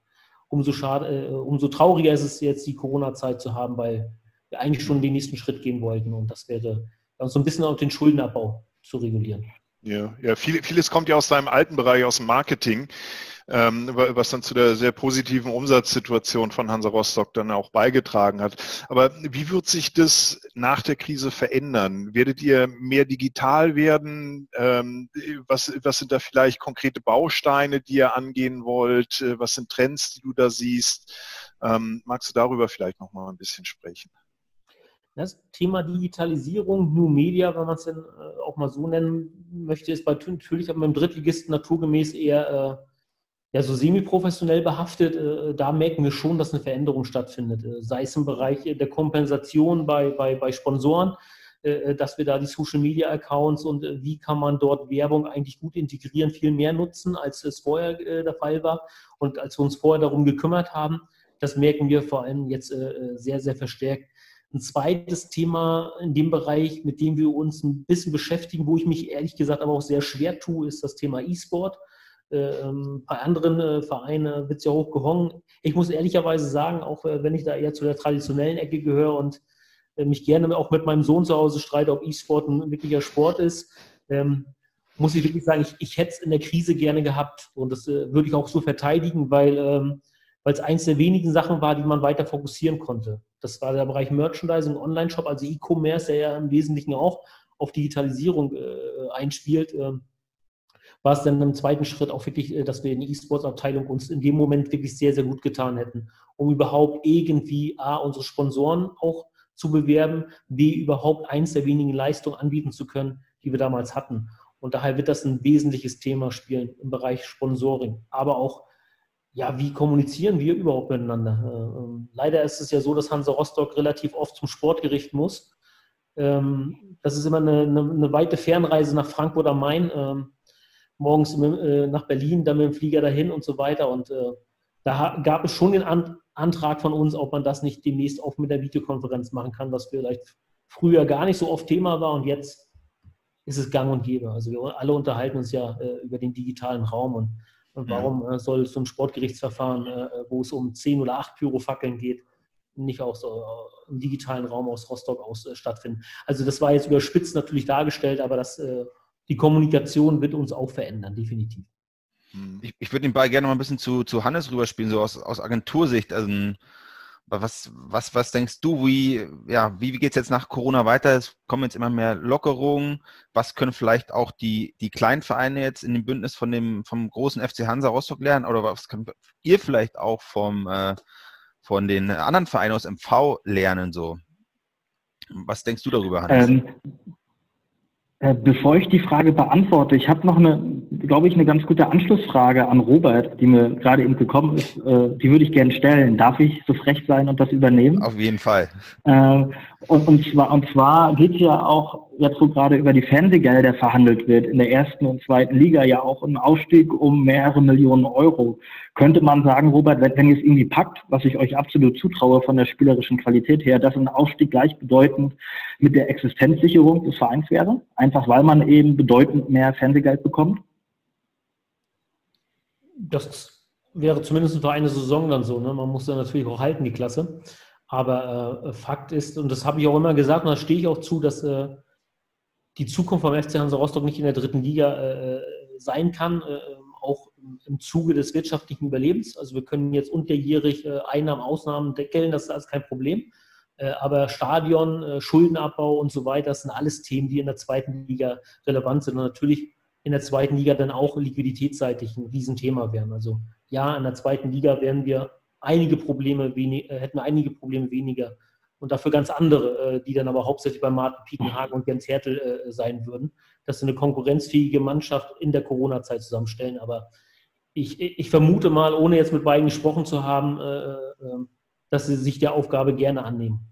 Umso, schade, äh, umso trauriger ist es jetzt, die Corona-Zeit zu haben, weil wir eigentlich schon den nächsten Schritt gehen wollten. Und das wäre so ein bisschen auch den Schuldenabbau zu regulieren. Ja, ja viel, vieles kommt ja aus deinem alten Bereich, aus dem Marketing ähm, was dann zu der sehr positiven Umsatzsituation von Hansa Rostock dann auch beigetragen hat. Aber wie wird sich das nach der Krise verändern? Werdet ihr mehr digital werden? Ähm, was, was sind da vielleicht konkrete Bausteine, die ihr angehen wollt? Äh, was sind Trends, die du da siehst? Ähm, magst du darüber vielleicht noch mal ein bisschen sprechen? Das Thema Digitalisierung, New Media, wenn man es denn äh, auch mal so nennen möchte, ist bei, natürlich aber beim Drittligisten naturgemäß eher äh, ja, so semi-professionell behaftet, äh, da merken wir schon, dass eine Veränderung stattfindet. Sei es im Bereich der Kompensation bei, bei, bei Sponsoren, dass wir da die Social-Media-Accounts und äh, wie kann man dort Werbung eigentlich gut integrieren, viel mehr nutzen, als es vorher der Fall war und als wir uns vorher darum gekümmert haben. Das merken wir vor allem jetzt sehr, sehr verstärkt. Ein zweites Thema in dem Bereich, mit dem wir uns ein bisschen beschäftigen, wo ich mich ehrlich gesagt aber auch sehr schwer tue, ist das Thema E-Sport ähm, bei anderen äh, Vereinen wird es ja hochgehangen. Ich muss ehrlicherweise sagen, auch äh, wenn ich da eher zu der traditionellen Ecke gehöre und äh, mich gerne auch mit meinem Sohn zu Hause streite, ob E-Sport ein wirklicher Sport ist, ähm, muss ich wirklich sagen, ich, ich hätte es in der Krise gerne gehabt und das äh, würde ich auch so verteidigen, weil ähm, weil es eins der wenigen Sachen war, die man weiter fokussieren konnte. Das war der Bereich Merchandising, Online-Shop, also E-Commerce, der ja im Wesentlichen auch auf Digitalisierung äh, einspielt. Ähm, war es dann im zweiten Schritt auch wirklich, äh, dass wir in der E-Sports-Abteilung uns in dem Moment wirklich sehr, sehr gut getan hätten, um überhaupt irgendwie A, unsere Sponsoren auch zu bewerben, B, überhaupt eins der wenigen Leistungen anbieten zu können, die wir damals hatten. Und daher wird das ein wesentliches Thema spielen im Bereich Sponsoring, aber auch ja, wie kommunizieren wir überhaupt miteinander? Äh, ähm, leider ist es ja so, dass Hansa Rostock relativ oft zum Sportgericht muss. Ähm, das ist immer eine, eine, eine, weite Fernreise nach Frankfurt am Main, ähm, morgens äh, nach Berlin, dann mit dem Flieger dahin und so weiter. Und äh, da gab es schon den Antrag von uns, ob man das nicht demnächst auch mit der Videokonferenz machen kann, was vielleicht früher gar nicht so oft Thema war und jetzt ist es gang und gäbe. Also wir alle unterhalten uns ja über den digitalen Raum und. Warum äh, soll so ein Sportgerichtsverfahren, äh, wo es um 10 oder 8 Pyrofackeln geht, nicht aus äh, im digitalen Raum aus Rostock aus äh, stattfinden? Also das war jetzt überspitzt natürlich dargestellt, aber das, äh, die Kommunikation wird uns auch verändern, definitiv. Mhm. Ich, ich würde den Ball gerne mal ein bisschen zu, zu Hannes rüberspielen, so aus, aus Agentursicht. Also was, was, was denkst du, wie, ja, wie geht es jetzt nach Corona weiter? Es kommen jetzt immer mehr Lockerungen. Was können vielleicht auch die, die kleinen Vereine jetzt in dem Bündnis von dem, vom großen FC Hansa Rostock lernen? Oder was könnt ihr vielleicht auch vom, äh, von den anderen Vereinen aus MV lernen? So? Was denkst du darüber, Hannes? Ähm, äh, bevor ich die Frage beantworte, ich habe noch eine, glaube ich, eine ganz gute Anschlussfrage an Robert, die mir gerade eben gekommen ist. Äh, die würde ich gerne stellen. Darf ich so frech sein und das übernehmen? Auf jeden Fall. Äh, und, und zwar, und zwar geht es ja auch jetzt, wo gerade über die Fernsehgelder verhandelt wird, in der ersten und zweiten Liga ja auch ein Ausstieg um mehrere Millionen Euro. Könnte man sagen, Robert, wenn, wenn ihr es irgendwie packt, was ich euch absolut zutraue von der spielerischen Qualität her, dass ein Ausstieg gleichbedeutend mit der Existenzsicherung des Vereins wäre? Einfach weil man eben bedeutend mehr Fernsehgeld bekommt? Das wäre zumindest für eine Saison dann so. Ne? Man muss ja natürlich auch halten, die Klasse. Aber äh, Fakt ist, und das habe ich auch immer gesagt, und da stehe ich auch zu, dass äh, die Zukunft vom FC Hansa Rostock nicht in der dritten Liga äh, sein kann, äh, auch im Zuge des wirtschaftlichen Überlebens. Also wir können jetzt unterjährig äh, Einnahmen, Ausnahmen deckeln, das ist alles kein Problem. Äh, aber Stadion, Schuldenabbau und so weiter, das sind alles Themen, die in der zweiten Liga relevant sind und natürlich in der zweiten Liga dann auch liquiditätsseitig ein Riesenthema werden. Also ja, in der zweiten Liga werden wir einige Probleme wenig, äh, hätten einige Probleme weniger und dafür ganz andere, äh, die dann aber hauptsächlich bei Martin Piekenhagen und Jens Hertel äh, sein würden, dass sie eine konkurrenzfähige Mannschaft in der Corona-Zeit zusammenstellen. Aber ich, ich, vermute mal, ohne jetzt mit beiden gesprochen zu haben, dass sie sich der Aufgabe gerne annehmen.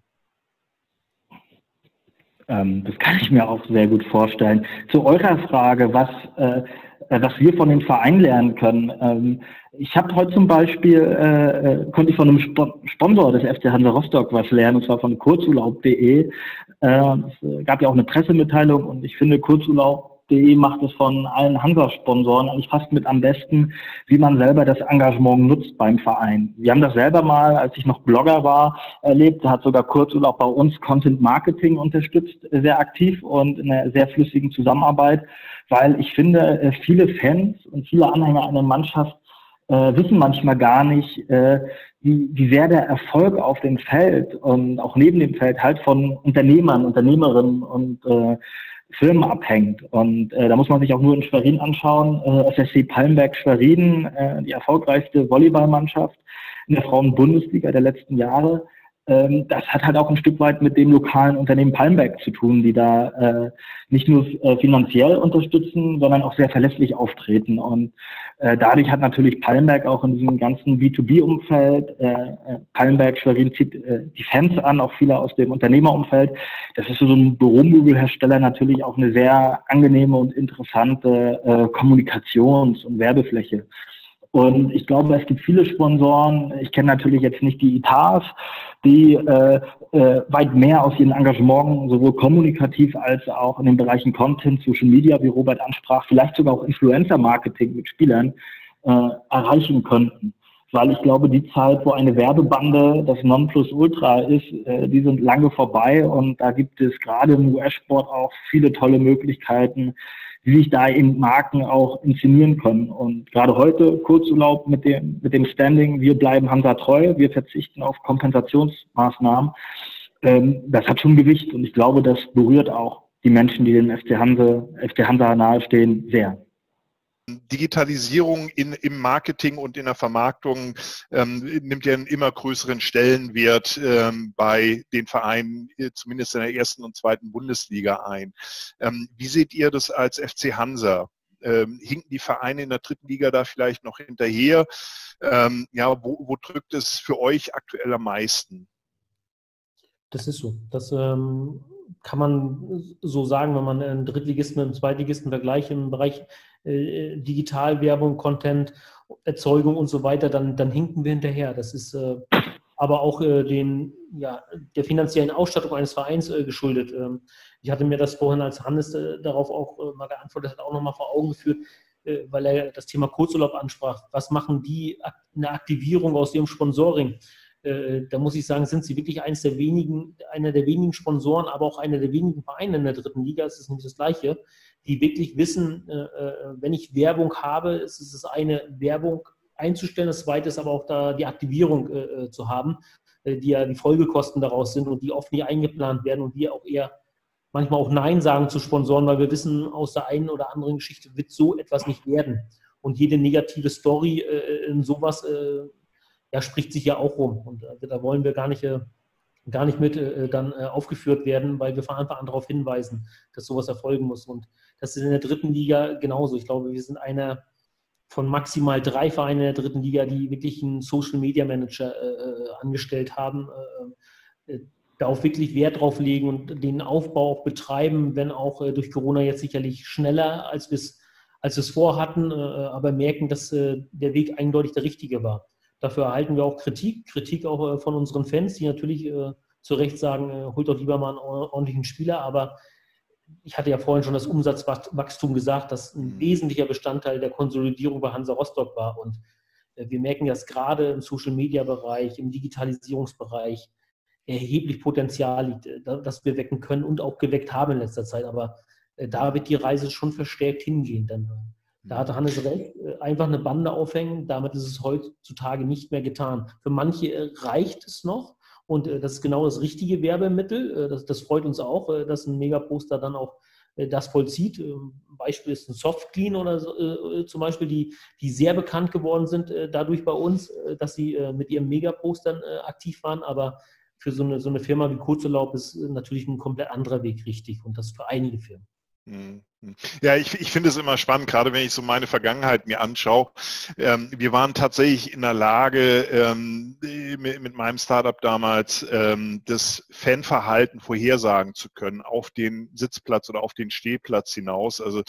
Ähm, das kann ich mir auch sehr gut vorstellen. Zu eurer Frage, was, äh, was wir von den Vereinen lernen können. Ähm, ich habe heute zum Beispiel, äh, äh, konnte ich von einem Sp Sponsor des FC Hansa Rostock was lernen, und zwar von kurzurlaub.de. Äh, es gab ja auch eine Pressemitteilung und ich finde, kurzurlaub.de macht es von allen Hansa-Sponsoren eigentlich fast mit am besten, wie man selber das Engagement nutzt beim Verein. Wir haben das selber mal, als ich noch Blogger war, erlebt. Da hat sogar Kurzurlaub bei uns Content Marketing unterstützt, sehr aktiv und in einer sehr flüssigen Zusammenarbeit, weil ich finde, äh, viele Fans und viele Anhänger einer Mannschaft äh, wissen manchmal gar nicht, äh, wie, wie sehr der Erfolg auf dem Feld und auch neben dem Feld halt von Unternehmern, Unternehmerinnen und äh, Firmen abhängt. Und äh, da muss man sich auch nur in Schwerin anschauen. Äh, SSC Palmberg Schwerin, äh, die erfolgreichste Volleyballmannschaft in der Frauenbundesliga der letzten Jahre. Ähm, das hat halt auch ein Stück weit mit dem lokalen Unternehmen Palmberg zu tun, die da äh, nicht nur äh, finanziell unterstützen, sondern auch sehr verlässlich auftreten. Und äh, dadurch hat natürlich Palmberg auch in diesem ganzen B2B-Umfeld, äh, äh, Palmberg, Schwerin zieht äh, die Fans an, auch viele aus dem Unternehmerumfeld. Das ist für so ein Büromöbelhersteller natürlich auch eine sehr angenehme und interessante äh, Kommunikations- und Werbefläche. Und ich glaube, es gibt viele Sponsoren, ich kenne natürlich jetzt nicht die Etats, die äh, äh, weit mehr aus ihren Engagements sowohl kommunikativ als auch in den Bereichen Content, Social Media, wie Robert ansprach, vielleicht sogar auch Influencer-Marketing mit Spielern äh, erreichen könnten. Weil ich glaube, die Zeit, wo eine Werbebande das Nonplusultra ist, äh, die sind lange vorbei und da gibt es gerade im US-Sport auch viele tolle Möglichkeiten, wie sich da eben Marken auch inszenieren können. Und gerade heute Kurzurlaub mit dem, mit dem Standing, wir bleiben Hansa treu, wir verzichten auf Kompensationsmaßnahmen, ähm, das hat schon Gewicht und ich glaube, das berührt auch die Menschen, die dem FC Hansa, FC Hansa nahestehen, sehr. Digitalisierung in, im Marketing und in der Vermarktung ähm, nimmt ja einen immer größeren Stellenwert ähm, bei den Vereinen, äh, zumindest in der ersten und zweiten Bundesliga ein. Ähm, wie seht ihr das als FC Hansa? Ähm, hinken die Vereine in der dritten Liga da vielleicht noch hinterher? Ähm, ja, wo, wo drückt es für euch aktuell am meisten? Das ist so. Das ähm, kann man so sagen, wenn man einen Drittligisten mit einem Zweitligisten vergleicht im Bereich äh, Digitalwerbung, Content, Erzeugung und so weiter, dann, dann hinken wir hinterher. Das ist äh, aber auch äh, den, ja, der finanziellen Ausstattung eines Vereins äh, geschuldet. Ähm, ich hatte mir das vorhin, als Hannes äh, darauf auch mal geantwortet hat, auch nochmal vor Augen geführt, weil er das Thema Kurzurlaub ansprach. Was machen die eine Aktivierung aus ihrem Sponsoring? da muss ich sagen, sind sie wirklich eines der wenigen, einer der wenigen Sponsoren, aber auch einer der wenigen Vereine in der dritten Liga. Es ist nämlich das Gleiche, die wirklich wissen, äh, äh, wenn ich Werbung habe, ist es eine, Werbung einzustellen, das zweite ist aber auch da die Aktivierung äh, zu haben, die ja die Folgekosten daraus sind und die oft nie eingeplant werden und wir auch eher manchmal auch Nein sagen zu Sponsoren, weil wir wissen, aus der einen oder anderen Geschichte wird so etwas nicht werden. Und jede negative Story in sowas ja, spricht sich ja auch rum. Und da wollen wir gar nicht gar nicht mit äh, dann äh, aufgeführt werden, weil wir von Anfang an darauf hinweisen, dass sowas erfolgen muss. Und das ist in der dritten Liga genauso. Ich glaube, wir sind einer von maximal drei Vereinen in der dritten Liga, die wirklich einen Social Media Manager äh, äh angestellt haben, äh, äh, darauf wirklich Wert drauf legen und den Aufbau auch betreiben, wenn auch durch Corona jetzt sicherlich schneller, als wir es als wir es vorhatten, aber merken, dass der Weg eindeutig der richtige war. Dafür erhalten wir auch Kritik, Kritik auch äh, von unseren Fans, die natürlich äh, zu Recht sagen, äh, holt doch lieber mal einen ordentlichen Spieler. Aber ich hatte ja vorhin schon das Umsatzwachstum gesagt, das ein mhm. wesentlicher Bestandteil der Konsolidierung bei Hansa Rostock war. Und wir merken dass gerade im Social-Media-Bereich, im Digitalisierungsbereich erheblich Potenzial liegt, das wir wecken können und auch geweckt haben in letzter Zeit. Aber da wird die Reise schon verstärkt hingehen. Dann da hatte Hannes recht, äh, einfach eine Bande aufhängen, damit ist es heutzutage nicht mehr getan. Für manche äh, reicht es noch und äh, das ist genau das richtige Werbemittel. Das, das freut uns auch, dass ein Megaposter dann auch das vollzieht. Ähm, Beispiel ist ein Softclean oder so, zum Beispiel, die, die sehr bekannt geworden sind dadurch bei uns, dass sie mit ihren Megapostern aktiv waren, aber für so eine, so eine Firma wie Kurzurlaub ist natürlich ein komplett anderer Weg richtig und das für einige Firmen. Ja, ich, ich finde es immer spannend, gerade wenn ich so meine Vergangenheit mir anschaue. Ähm, wir waren tatsächlich in der Lage, ähm, mit, mit, meinem Startup damals ähm, das Fanverhalten vorhersagen zu können auf den Sitzplatz oder auf den Stehplatz hinaus. Also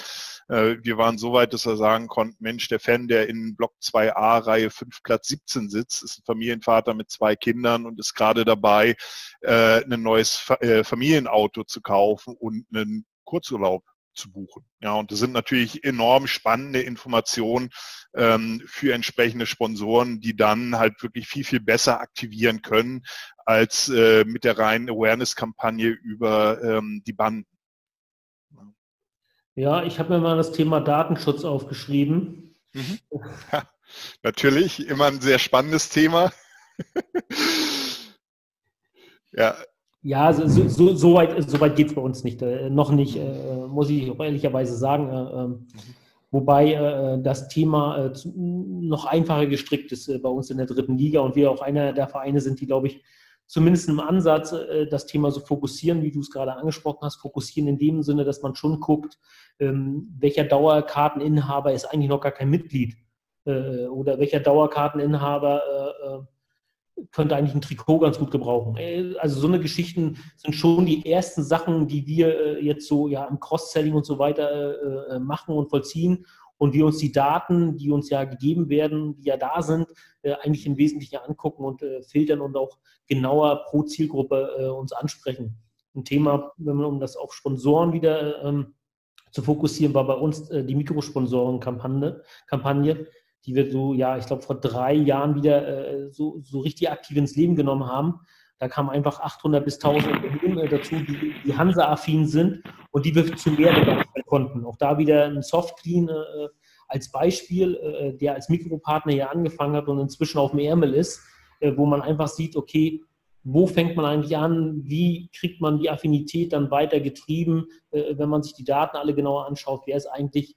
äh, wir waren so weit, dass wir sagen konnten, Mensch, der Fan, der in Block 2a, Reihe 5, Platz 17 sitzt, ist ein Familienvater mit zwei Kindern und ist gerade dabei, äh, ein neues äh, Familienauto zu kaufen und einen Kurzurlaub zu buchen. Ja, und das sind natürlich enorm spannende Informationen ähm, für entsprechende Sponsoren, die dann halt wirklich viel, viel besser aktivieren können als äh, mit der reinen Awareness-Kampagne über ähm, die Banden. Ja, ich habe mir mal das Thema Datenschutz aufgeschrieben. Mhm. Ja, (laughs) natürlich, immer ein sehr spannendes Thema. (laughs) ja, ja, so, so, so weit, so weit geht es bei uns nicht. Äh, noch nicht, äh, muss ich ehrlicherweise sagen. Äh, ähm, wobei äh, das Thema äh, noch einfacher gestrickt ist äh, bei uns in der dritten Liga und wir auch einer der Vereine sind, die, glaube ich, zumindest im Ansatz das Thema so fokussieren, wie du es gerade angesprochen hast, fokussieren in dem Sinne, dass man schon guckt, ähm, welcher Dauerkarteninhaber ist eigentlich noch gar kein Mitglied oder welcher Dauerkarteninhaber könnte eigentlich ein Trikot ganz gut gebrauchen. Äh, also so eine Geschichten sind schon die ersten Sachen, die wir äh, jetzt so ja im Cross-Selling und so weiter äh, machen und vollziehen und wir uns die Daten, die uns ja gegeben werden, die ja da sind, eigentlich im Wesentlichen angucken und filtern und auch genauer pro Zielgruppe uns ansprechen. Ein Thema, wenn man um das auf Sponsoren wieder ähm, zu fokussieren, war bei uns die Mikrosponsoren-Kampagne. Kampagne die wir so, ja, ich glaube, vor drei Jahren wieder äh, so, so richtig aktiv ins Leben genommen haben, Da kamen einfach 800 bis 1000 Unternehmen dazu, die, die Hansa-affin sind und die wir zu mehr begeistern konnten. Auch da wieder ein Softclean äh, als Beispiel, äh, der als Mikropartner hier angefangen hat und inzwischen auf dem Ärmel ist, äh, wo man einfach sieht, okay, wo fängt man eigentlich an, wie kriegt man die Affinität dann weiter getrieben, äh, wenn man sich die Daten alle genauer anschaut, wer ist eigentlich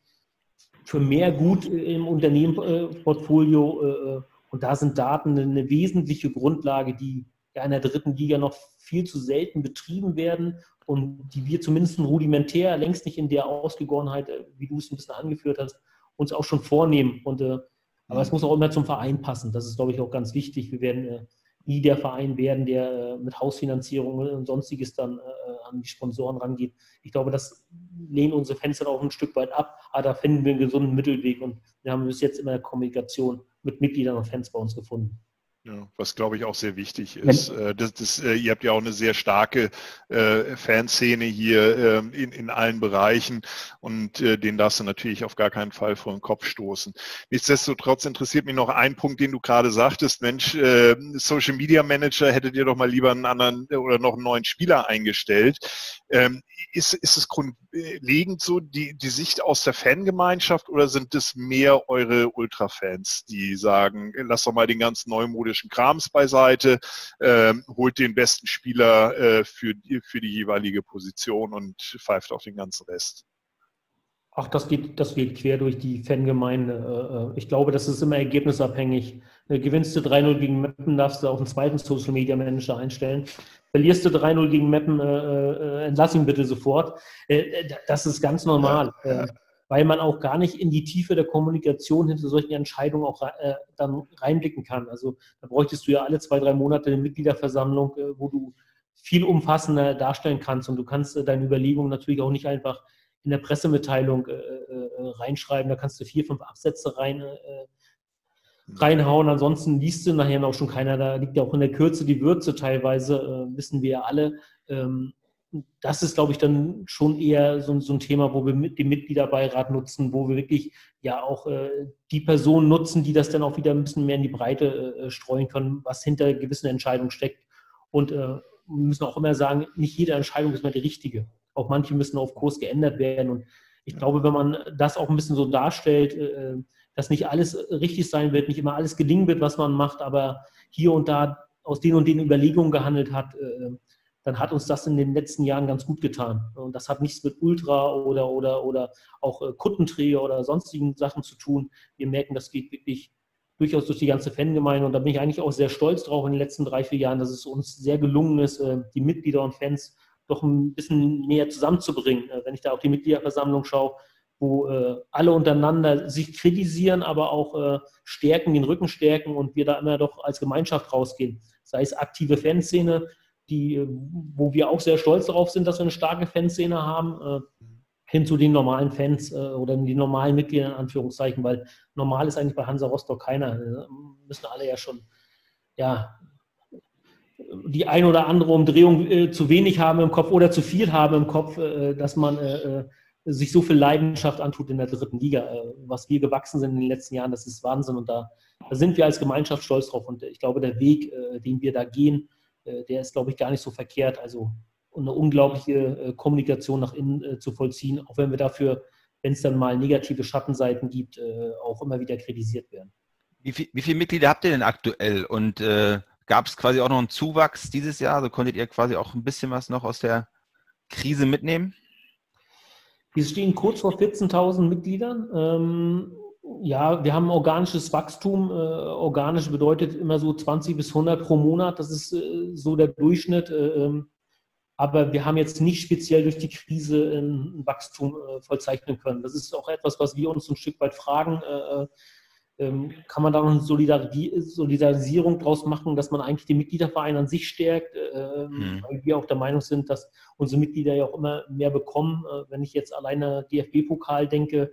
für mehr gut im Unternehmensportfolio und da sind Daten eine wesentliche Grundlage, die in der dritten Liga noch viel zu selten betrieben werden und die wir zumindest rudimentär, längst nicht in der Ausgegorenheit, wie du es ein bisschen angeführt hast, uns auch schon vornehmen. Und, äh, aber es muss auch immer zum Verein passen. Das ist, glaube ich, auch ganz wichtig. Wir werden äh, nie der Verein werden, der äh, mit Hausfinanzierung und sonstiges dann äh, an die Sponsoren rangeht. Ich glaube, das lehnen unsere Fans dann auch ein Stück weit ab, aber da finden wir einen gesunden Mittelweg und wir haben bis jetzt immer Kommunikation mit Mitgliedern und Fans bei uns gefunden. Ja, was glaube ich auch sehr wichtig ist. Äh, das, das, äh, ihr habt ja auch eine sehr starke äh, Fanszene hier äh, in, in allen Bereichen und äh, den darfst du natürlich auf gar keinen Fall vor den Kopf stoßen. Nichtsdestotrotz interessiert mich noch ein Punkt, den du gerade sagtest. Mensch, äh, Social Media Manager hättet ihr doch mal lieber einen anderen oder noch einen neuen Spieler eingestellt. Ähm, ist, ist es grundlegend so die, die Sicht aus der Fangemeinschaft oder sind es mehr eure Ultra-Fans, die sagen, lass doch mal den ganzen neumodischen Krams beiseite, äh, holt den besten Spieler äh, für, für die jeweilige Position und pfeift auf den ganzen Rest? Ach, das geht, das geht quer durch die Fangemeinde. Äh, ich glaube, das ist immer ergebnisabhängig. Äh, gewinnst du 3-0 gegen Meppen, darfst du auch einen zweiten Social Media Manager einstellen. Verlierst du 3-0 gegen Meppen, äh, äh, entlass ihn bitte sofort. Äh, das ist ganz normal, äh, weil man auch gar nicht in die Tiefe der Kommunikation hinter solchen Entscheidungen auch äh, dann reinblicken kann. Also da bräuchtest du ja alle zwei, drei Monate eine Mitgliederversammlung, äh, wo du viel umfassender darstellen kannst und du kannst deine Überlegungen natürlich auch nicht einfach in der Pressemitteilung reinschreiben. Da kannst du vier, fünf Absätze rein reinhauen. Ansonsten liest du nachher auch schon keiner. Da liegt ja auch in der Kürze die Würze teilweise, äh, wissen wir ja alle. Ähm, das ist, glaube ich, dann schon eher so, so, ein Thema, wo wir mit dem Mitgliederbeirat nutzen, wo wir wirklich ja auch äh, die Personen nutzen, die das dann auch wieder ein bisschen mehr in die Breite äh, streuen können, was hinter gewissen Entscheidungen steckt. Und äh, wir müssen auch immer sagen, nicht jede Entscheidung ist mehr die richtige. Auch manche müssen auf Kurs geändert werden. Und ich glaube, wenn man das auch ein bisschen so darstellt, äh, dass nicht alles richtig sein wird, nicht immer alles gelingen wird, was man macht, aber hier und da aus den und den Überlegungen gehandelt hat, äh, dann hat uns das in den letzten Jahren ganz gut getan. Und das hat nichts mit Ultra oder, oder, oder auch äh, Kuttenträger oder sonstigen Sachen zu tun. Wir merken, das geht wirklich durchaus durch die ganze Fangemeinde. Und da bin ich eigentlich auch sehr stolz drauf in den letzten drei, vier Jahren, dass es uns sehr gelungen ist, äh, die Mitglieder und Fans doch ein bisschen näher zusammenzubringen. Wenn ich da auf die Mitgliederversammlung schaue, wo äh, alle untereinander sich kritisieren, aber auch äh, stärken, den Rücken stärken und wir da immer doch als Gemeinschaft rausgehen. Sei es aktive Fanszene, die, äh, wo wir auch sehr stolz darauf sind, dass wir eine starke Fanszene haben, äh, hin zu den normalen Fans äh, oder den normalen Mitgliedern in Anführungszeichen, weil normal ist eigentlich bei Hansa Rostock keiner. Wir müssen alle ja schon ja, die ein oder andere Umdrehung äh, zu wenig haben im Kopf oder zu viel haben im Kopf, dass man sich so viel Leidenschaft antut in der dritten Liga. Äh, was wir gewachsen sind in den letzten Jahren, das ist Wahnsinn und da, da sind wir als Gemeinschaft stolz drauf und ich glaube, der Weg, äh, den wir da gehen, äh, der ist, glaube ich, gar nicht so verkehrt. Also eine unglaubliche Kommunikation nach innen zu vollziehen, auch wenn wir dafür, wenn es dann mal negative Schattenseiten gibt, auch immer wieder kritisiert werden. Wie, viel, wie viele Mitglieder habt ihr denn aktuell und äh, gab es quasi auch noch einen Zuwachs dieses Jahr? Also konntet ihr quasi auch ein bisschen was noch aus der Krise mitnehmen? Wir stehen kurz vor 14.000 Mitgliedern. Ähm, ja, wir haben organisches Wachstum. Äh, organisch bedeutet immer so 20 bis 100 pro Monat. Das ist äh, so der Durchschnitt. Äh, ähm, aber wir haben jetzt nicht speziell durch die Krise ein Wachstum äh, vollzeichnen können. Das ist auch etwas, was wir uns ein Stück weit fragen. Äh, äh, ähm, kann man da noch eine Solidarisierung draus machen, dass man eigentlich den Mitgliederverein an sich stärkt, äh, mhm. weil wir auch der Meinung sind, dass unsere Mitglieder ja auch immer mehr bekommen. Äh, wenn ich jetzt alleine DFB-Pokal denke, äh,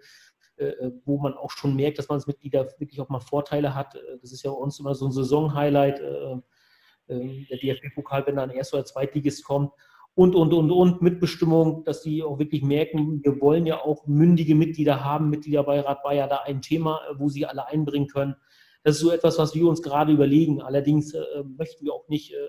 wo man auch schon merkt, dass man als Mitglieder wirklich auch mal Vorteile hat. Das ist ja bei uns immer so ein Saison-Highlight. Der DFB-Pokal, wenn dann erst oder Zweitligist kommt und, und, und, und, Mitbestimmung, dass die auch wirklich merken, wir wollen ja auch mündige Mitglieder haben. Mitgliederbeirat war ja da ein Thema, wo sie alle einbringen können. Das ist so etwas, was wir uns gerade überlegen. Allerdings äh, möchten wir auch nicht äh,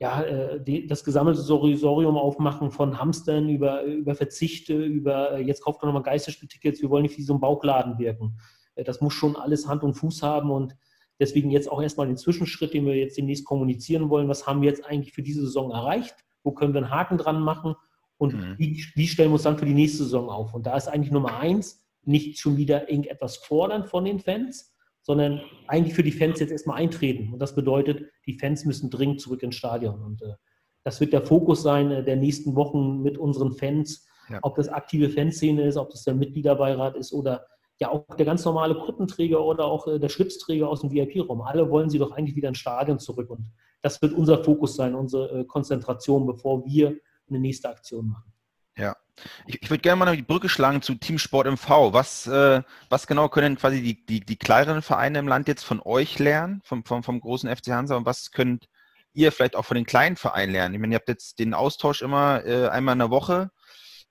ja, äh, die, das gesammelte Sorium aufmachen von Hamstern über, über Verzichte, über äh, jetzt kauft man nochmal Geisterspieltickets, wir wollen nicht wie so ein Bauchladen wirken. Äh, das muss schon alles Hand und Fuß haben und deswegen jetzt auch erstmal den Zwischenschritt, den wir jetzt demnächst kommunizieren wollen. Was haben wir jetzt eigentlich für diese Saison erreicht? Wo können wir einen Haken dran machen? Und mhm. wie, wie stellen wir uns dann für die nächste Saison auf? Und da ist eigentlich Nummer eins, nicht schon wieder irgendetwas fordern von den Fans, sondern eigentlich für die Fans jetzt erstmal eintreten. Und das bedeutet, die Fans müssen dringend zurück ins Stadion. Und äh, das wird der Fokus sein äh, der nächsten Wochen mit unseren Fans, ja. ob das aktive Fanszene ist, ob das der Mitgliederbeirat ist oder ja auch der ganz normale Kuttenträger oder auch äh, der Schlipsträger aus dem VIP-Raum. Alle wollen sie doch eigentlich wieder ins Stadion zurück. Und das wird unser Fokus sein, unsere äh, Konzentration, bevor wir eine nächste Aktion machen. Ja. Ich, ich würde gerne mal die Brücke schlagen zu Team Sport MV. Was, äh, was genau können quasi die, die, die kleineren Vereine im Land jetzt von euch lernen, vom, vom, vom großen FC Hansa, und was könnt ihr vielleicht auch von den kleinen Vereinen lernen? Ich meine, ihr habt jetzt den Austausch immer äh, einmal in der Woche.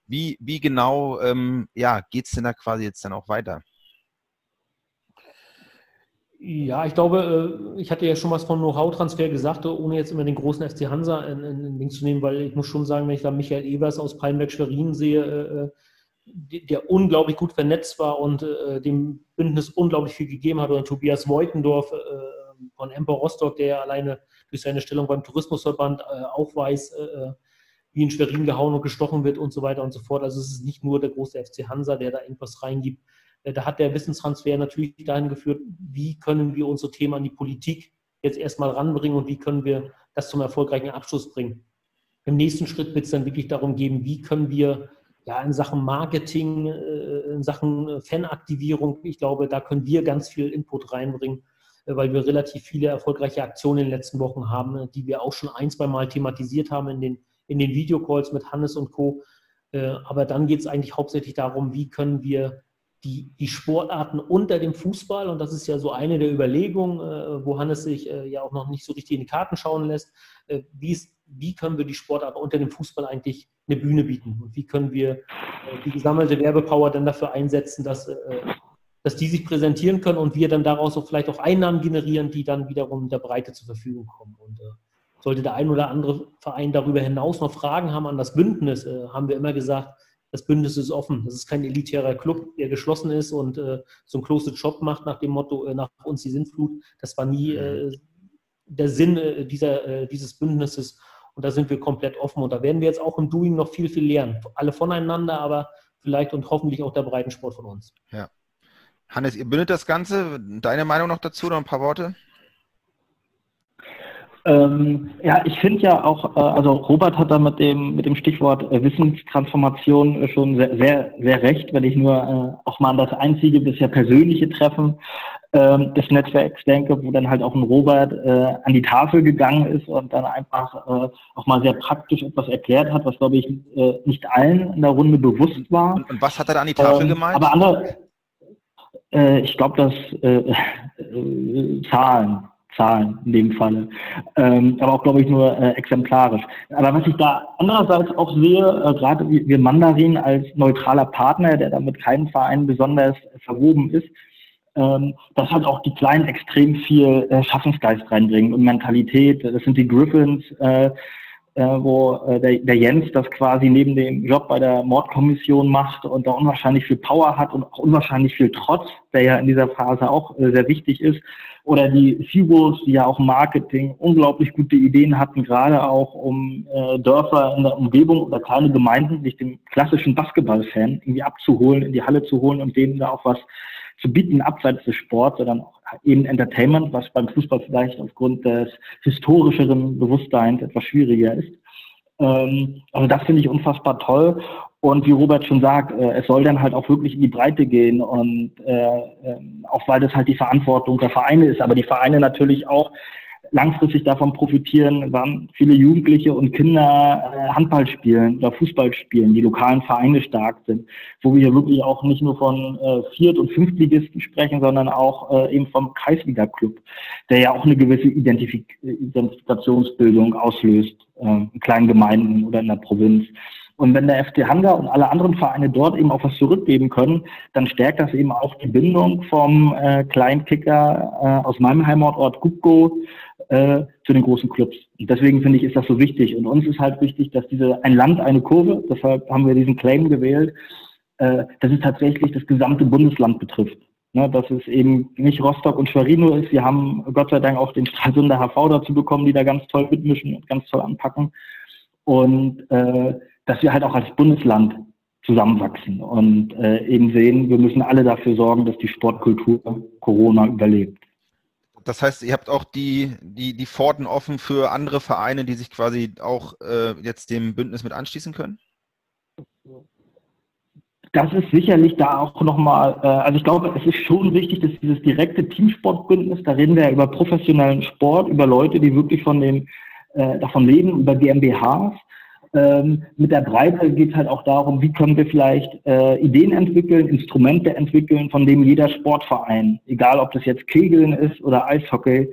Wie, wie genau ähm, ja, geht es denn da quasi jetzt dann auch weiter? Ja, ich glaube, äh, ich hatte ja schon was von Know-how-Transfer gesagt, ohne jetzt immer den großen FC Hansa in, in, in Ding zu nehmen, weil ich muss schon sagen, wenn ich da Michael Evers aus Palmberg-Schwerin sehe, äh, äh, der unglaublich gut vernetzt war und dem Bündnis unglaublich viel gegeben hat, oder Tobias Voitendorf von Emper Rostock, der alleine durch seine Stellung beim Tourismusverband auch weiß, wie in Schwerin gehauen und gestochen wird und so weiter und so fort. Also es ist nicht nur der große FC Hansa, der da irgendwas reingibt, da hat der Wissenstransfer natürlich dahin geführt, wie können wir unsere Themen an die Politik jetzt erstmal ranbringen und wie können wir das zum erfolgreichen Abschluss bringen. Im nächsten Schritt wird es dann wirklich darum gehen, wie können wir ja in Sachen Marketing, äh, in Sachen Fanaktivierung, ich glaube, da können wir ganz viel Input reinbringen, äh, weil wir relativ viele erfolgreiche Aktionen in den letzten Wochen haben, die wir auch schon ein, zwei Mal thematisiert haben in den, in den Videocalls mit Hannes und Co. Aber dann geht es eigentlich hauptsächlich darum, wie können wir die, die Sportarten unter dem Fußball, und das ist ja so eine der Überlegungen, äh, wo Hannes sich äh, ja auch noch nicht so richtig in die Karten schauen lässt, äh, wie, wie können wir die Sportarten unter dem Fußball eigentlich eine Bühne bieten? Und wie können wir äh, die gesammelte Werbepower dann dafür einsetzen, dass, äh, dass die sich präsentieren können und wir dann daraus auch vielleicht auch Einnahmen generieren, die dann wiederum der Breite zur Verfügung kommen. Und äh, sollte der ein oder andere Verein darüber hinaus noch Fragen haben an das Bündnis, haben wir immer gesagt, das Bündnis ist offen. Das ist kein elitärer Club, der geschlossen ist und äh, so einen Closed Shop macht nach dem Motto, äh, nach uns die Sintflut. Das war nie äh, der Sinn äh, dieser, äh, dieses Bündnisses. Und da sind wir komplett offen. Und da werden wir jetzt auch im Doing noch viel, viel lernen. Alle voneinander, aber vielleicht und hoffentlich auch der Breitensport von uns. Ja. Hannes, ihr bündet das Ganze. Deine Meinung noch dazu, noch ein paar Worte? Ähm, ja, ich finde ja auch, äh, also Robert hat da mit dem, mit dem Stichwort äh, Wissenstransformation schon sehr, sehr, sehr recht, wenn ich nur äh, auch mal an das einzige bisher persönliche Treffen ähm, des Netzwerks denke, wo dann halt auch ein Robert äh, an die Tafel gegangen ist und dann einfach äh, auch mal sehr praktisch etwas erklärt hat, was glaube ich äh, nicht allen in der Runde bewusst war. Und, und was hat er da an die Tafel ähm, gemeint? Aber andere, äh, ich glaube, dass äh, äh, Zahlen Zahlen in dem Falle. Ähm, aber auch, glaube ich, nur äh, exemplarisch. Aber was ich da andererseits auch sehe, äh, gerade wir Mandarin als neutraler Partner, der da mit keinem Verein besonders verwoben ist, ähm, dass halt auch die Kleinen extrem viel äh, Schaffensgeist reinbringen und Mentalität. Das sind die Griffins, äh, äh, wo äh, der, der Jens das quasi neben dem Job bei der Mordkommission macht und da unwahrscheinlich viel Power hat und auch unwahrscheinlich viel Trotz, der ja in dieser Phase auch äh, sehr wichtig ist. Oder die Heroes, die ja auch im Marketing unglaublich gute Ideen hatten, gerade auch um äh, Dörfer in der Umgebung oder kleine Gemeinden, sich dem klassischen Basketballfan irgendwie abzuholen, in die Halle zu holen und denen da auch was zu bieten, abseits des Sports, sondern auch eben Entertainment, was beim Fußball vielleicht aufgrund des historischeren Bewusstseins etwas schwieriger ist. Ähm, also das finde ich unfassbar toll. Und wie Robert schon sagt, äh, es soll dann halt auch wirklich in die Breite gehen und äh, äh, auch weil das halt die Verantwortung der Vereine ist, aber die Vereine natürlich auch langfristig davon profitieren, wann viele Jugendliche und Kinder äh, Handball spielen oder Fußball spielen, die lokalen Vereine stark sind, wo wir hier wirklich auch nicht nur von äh, Viert- und Fünftligisten sprechen, sondern auch äh, eben vom Kreisliga-Club, der ja auch eine gewisse Identifik Identifikationsbildung auslöst äh, in kleinen Gemeinden oder in der Provinz. Und wenn der FC Hansa und alle anderen Vereine dort eben auch was zurückgeben können, dann stärkt das eben auch die Bindung vom äh, Kleinkicker äh, aus meinem Heimatort Gubko äh, zu den großen Clubs. Und deswegen finde ich, ist das so wichtig. Und uns ist halt wichtig, dass diese ein Land, eine Kurve, deshalb haben wir diesen Claim gewählt, äh, dass es tatsächlich das gesamte Bundesland betrifft. Ne, dass es eben nicht Rostock und Schwerin nur ist. Wir haben Gott sei Dank auch den Stralsunder HV dazu bekommen, die da ganz toll mitmischen und ganz toll anpacken. Und äh, dass wir halt auch als Bundesland zusammenwachsen und äh, eben sehen, wir müssen alle dafür sorgen, dass die Sportkultur Corona überlebt. Das heißt, ihr habt auch die, die, die Pforten offen für andere Vereine, die sich quasi auch äh, jetzt dem Bündnis mit anschließen können? Das ist sicherlich da auch nochmal, äh, also ich glaube, es ist schon wichtig, dass dieses direkte Teamsportbündnis, da reden wir ja über professionellen Sport, über Leute, die wirklich von dem, äh, davon leben, über GmbHs, ähm, mit der Breite geht es halt auch darum, wie können wir vielleicht äh, Ideen entwickeln, Instrumente entwickeln, von denen jeder Sportverein, egal ob das jetzt Kegeln ist oder Eishockey,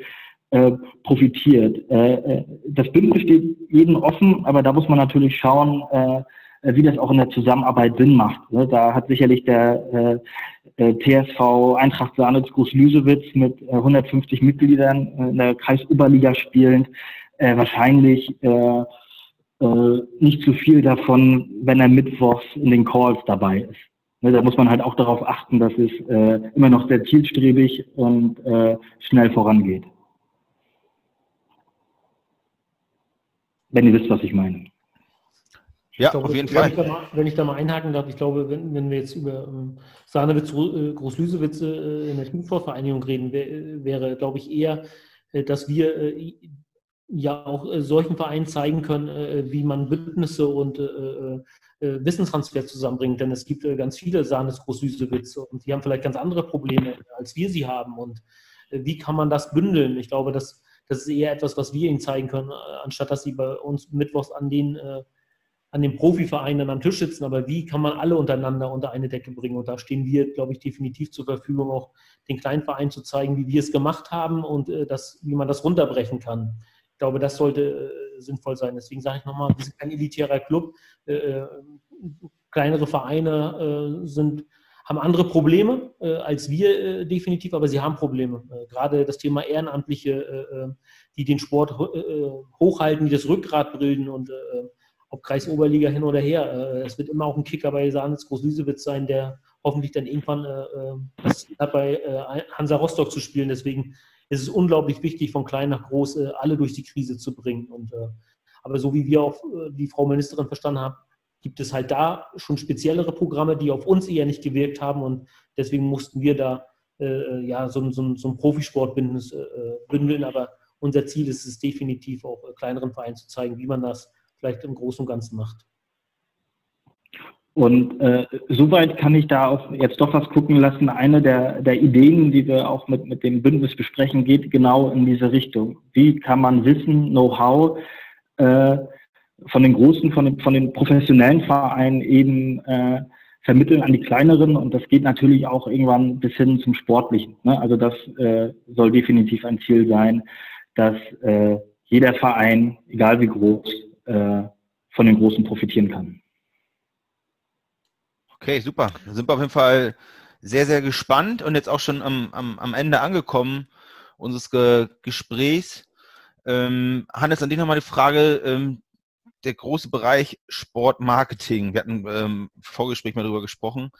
äh, profitiert. Äh, äh das Bündnis steht jedem offen, aber da muss man natürlich schauen, äh, wie das auch in der Zusammenarbeit Sinn macht. Ne? Da hat sicherlich der äh, TSV Eintracht Sanitz Groß-Lüsewitz mit 150 Mitgliedern in der Kreisoberliga spielend wahrscheinlich äh, nicht zu viel davon, wenn er mittwochs in den Calls dabei ist. Ne, da muss man halt auch darauf achten, dass es äh, immer noch sehr zielstrebig und äh, schnell vorangeht. Wenn ihr wisst, was ich meine. Ja, glaube, auf jeden Fall. Ich mal, wenn ich da mal einhaken darf, ich glaube, wenn, wenn wir jetzt über ähm, Sahnewitz, äh, Großlüsewitz äh, in der Teamsportvereinigung reden, wär, wäre, glaube ich, eher, äh, dass wir äh, ja auch äh, solchen Vereinen zeigen können, äh, wie man Bündnisse und äh, äh, äh Wissenstransfer zusammenbringt. Denn es gibt äh, ganz viele Sahnes Großsüßewitze und die haben vielleicht ganz andere Probleme, als wir sie haben. Und wie kann man das bündeln? Ich glaube, das, das ist eher etwas, was wir ihnen zeigen können, anstatt dass sie bei uns mittwochs an den, an den Profivereinen am Tisch sitzen. Aber wie kann man alle untereinander unter eine Decke bringen? Und da stehen wir, glaube ich, definitiv zur Verfügung, auch den kleinen Vereinen zu zeigen, wie wir es gemacht haben und das, wie man das runterbrechen kann glaube, das sollte äh, sinnvoll sein. Deswegen sage ich nochmal, wir sind kein elitärer Club. Äh, äh kleinere Vereine äh, sind, haben andere Probleme äh, als wir äh, definitiv, aber sie haben Probleme. gerade das Thema Ehrenamtliche, die den Sport hochhalten, die das Rückgrat bilden und ob Kreisoberliga hin oder her. es wird immer auch ein Kicker bei Sanitz Groß-Lüsewitz sein, der hoffentlich dann irgendwann das hat bei Hansa Rostock zu spielen. Deswegen es ist unglaublich wichtig, von klein nach groß äh, alle durch die Krise zu bringen. Und, äh, aber so wie wir auch äh, die Frau Ministerin verstanden haben, gibt es halt da schon speziellere Programme, die auf uns eher nicht gewirkt haben. Und deswegen mussten wir da äh, ja, so, so, so ein Profisportbündnis bündeln. Aber unser Ziel ist es definitiv auch kleineren Vereinen zu zeigen, wie man das vielleicht im Großen und Ganzen macht. Und äh, soweit kann ich da auch jetzt doch was gucken lassen. Eine der, der Ideen, die wir auch mit, mit dem Bündnis besprechen, geht genau in diese Richtung. Wie kann man Wissen, Know-how äh, von den großen, von den, von den professionellen Vereinen eben äh, vermitteln an die kleineren und das geht natürlich auch irgendwann bis hin zum Sportlichen. Ne? Also das äh, soll definitiv ein Ziel sein, dass äh, jeder Verein, egal wie groß, äh, von den Großen profitieren kann. Okay, super. Da sind wir auf jeden Fall sehr, sehr gespannt und jetzt auch schon am, am, am Ende angekommen unseres Ge Gesprächs. Ähm, Hannes, an dich nochmal die Frage, ähm, der große Bereich Sportmarketing. Wir hatten ähm, im Vorgespräch mal darüber gesprochen.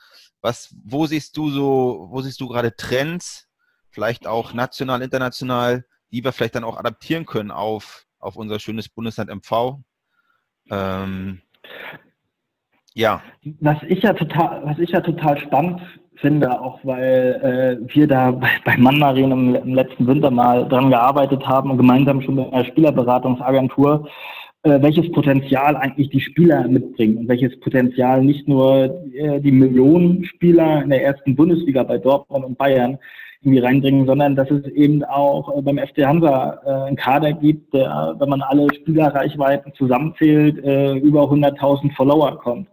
Was, wo siehst du so, wo siehst du gerade Trends, vielleicht auch national, international, die wir vielleicht dann auch adaptieren können auf, auf unser schönes Bundesland MV? Ähm, ja. Was ich ja total, was ich ja total spannend finde, auch weil äh, wir da (laughs) bei, bei Mandarin im, im, letzten Winter mal dran gearbeitet haben und gemeinsam schon mit einer Spielerberatungsagentur, äh, welches Potenzial eigentlich die Spieler mitbringen und welches Potenzial nicht nur äh, die Millionen Spieler in der ersten Bundesliga bei Dortmund und Bayern irgendwie reinbringen, sondern dass es eben auch äh, beim FC Hansa äh, einen Kader gibt, der, wenn man alle Spielerreichweiten zusammenzählt, äh, über 100.000 Follower kommt.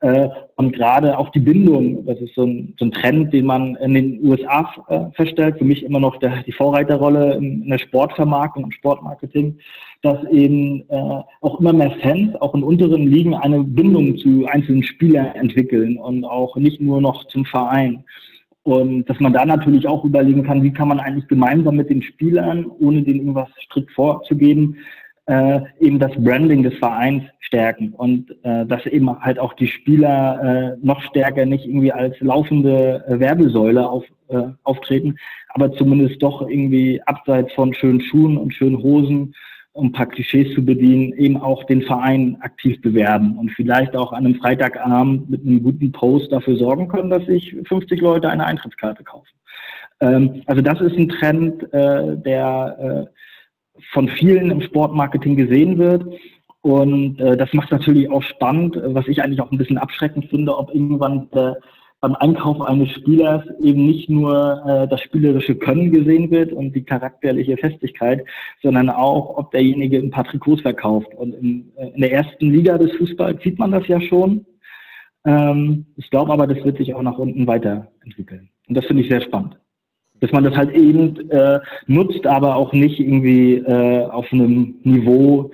Äh, und gerade auch die Bindung, das ist so ein, so ein Trend, den man in den USA äh, feststellt, für mich immer noch der, die Vorreiterrolle in, in der Sportvermarktung und Sportmarketing, dass eben äh, auch immer mehr Fans, auch in unteren Ligen, eine Bindung zu einzelnen Spielern entwickeln und auch nicht nur noch zum Verein. Und dass man da natürlich auch überlegen kann, wie kann man eigentlich gemeinsam mit den Spielern, ohne denen irgendwas strikt vorzugeben, äh, eben das Branding des Vereins stärken. Und äh, dass eben halt auch die Spieler äh, noch stärker nicht irgendwie als laufende äh, Werbesäule auf, äh, auftreten, aber zumindest doch irgendwie abseits von schönen Schuhen und schönen Hosen um ein paar Klischees zu bedienen, eben auch den Verein aktiv bewerben und vielleicht auch an einem Freitagabend mit einem guten Post dafür sorgen können, dass sich 50 Leute eine Eintrittskarte kaufen. Ähm, also das ist ein Trend, äh, der äh, von vielen im Sportmarketing gesehen wird. Und äh, das macht natürlich auch spannend, was ich eigentlich auch ein bisschen abschreckend finde, ob irgendwann der, beim Einkauf eines Spielers eben nicht nur äh, das spielerische Können gesehen wird und die charakterliche Festigkeit, sondern auch, ob derjenige ein paar Trikots verkauft. Und in, äh, in der ersten Liga des Fußballs sieht man das ja schon. Ähm, ich glaube aber, das wird sich auch nach unten weiterentwickeln. Und das finde ich sehr spannend dass man das halt eben äh, nutzt, aber auch nicht irgendwie äh, auf einem Niveau,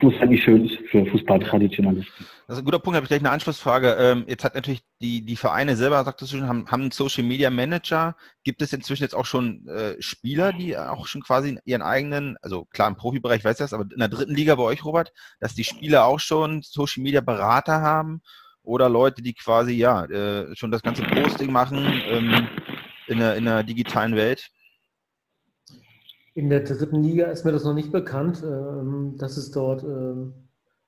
wo es nicht schön ist für Fußballtraditionalisten. Das ist ein guter Punkt, habe ich gleich eine Anschlussfrage. Ähm, jetzt hat natürlich die, die Vereine selber, sagtest du schon, haben, haben einen Social Media Manager. Gibt es inzwischen jetzt auch schon äh, Spieler, die auch schon quasi ihren eigenen, also klar im Profibereich weiß das, aber in der dritten Liga bei euch, Robert, dass die Spieler auch schon Social Media Berater haben oder Leute, die quasi ja äh, schon das ganze Posting machen, ähm, in der, in der digitalen Welt? In der dritten Liga ist mir das noch nicht bekannt, ähm, dass es dort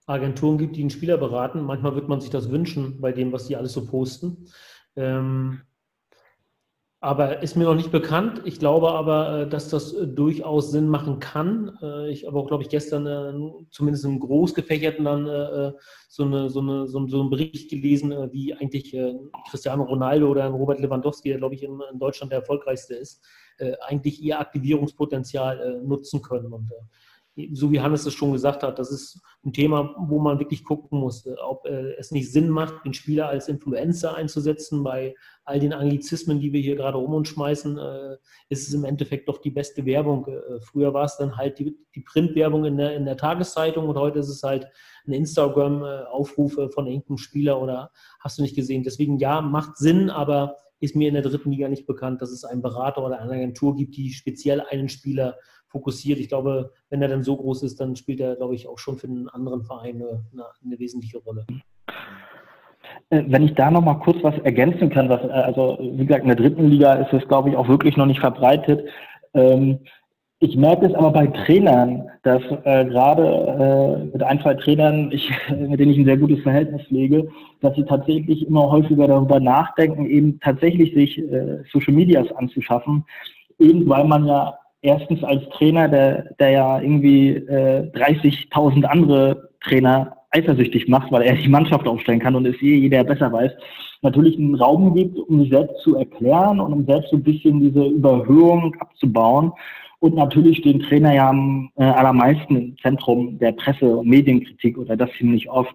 Agenturen gibt, die einen Spieler beraten. Manchmal wird man sich das wünschen bei dem, was die alles so posten. Ähm, aber ist mir noch nicht bekannt. Ich glaube aber, äh, dass das äh, durchaus Sinn machen kann. Äh, ich habe auch, glaube ich, gestern zumindest im Großgefächerten dann so, eine, so, eine, so, einen Bericht gelesen, wie eigentlich Cristiano Ronaldo oder Robert Lewandowski, der, glaube ich, in, Deutschland der erfolgreichste ist, eigentlich ihr Aktivierungspotenzial nutzen können. Und so wie Hannes es schon gesagt hat, das ist ein Thema, wo man wirklich gucken muss, ob äh, es nicht Sinn macht, den Spieler als Influencer einzusetzen. Bei all den Anglizismen, die wir hier gerade um uns schmeißen, äh, ist es im Endeffekt doch die beste Werbung. Äh, früher war es dann halt die, die Printwerbung in der, in der Tageszeitung und heute ist es halt ein Instagram-Aufruf von irgendeinem Spieler oder hast du nicht gesehen. Deswegen ja, macht Sinn, aber ist mir in der dritten Liga nicht bekannt, dass es einen Berater oder eine Agentur gibt, die speziell einen Spieler fokussiert. Ich glaube, wenn er dann so groß ist, dann spielt er, glaube ich, auch schon für einen anderen Verein eine, eine wesentliche Rolle. Äh, wenn ich da noch mal kurz was ergänzen kann, was, äh, also wie gesagt, in der dritten Liga ist es, glaube ich, auch wirklich noch nicht verbreitet. Ähm, ich merke es aber bei Trainern, dass äh, gerade mit ein, zwei Trainern, ich, (laughs) mit denen ich ein sehr gutes Verhältnis pflege, dass sie tatsächlich immer häufiger darüber nachdenken, eben tatsächlich sich Social Medias anzuschaffen, eben weil man ja erstens als Trainer, der, der ja irgendwie äh, 30.000 andere Trainer eifersüchtig macht, weil er die Mannschaft aufstellen kann und es je jeder besser weiß, natürlich einen Raum gibt, um sich selbst zu erklären und um selbst so ein bisschen diese Überhöhung abzubauen. Und natürlich stehen Trainer ja am äh, allermeisten im Zentrum der Presse- und Medienkritik oder das ziemlich oft.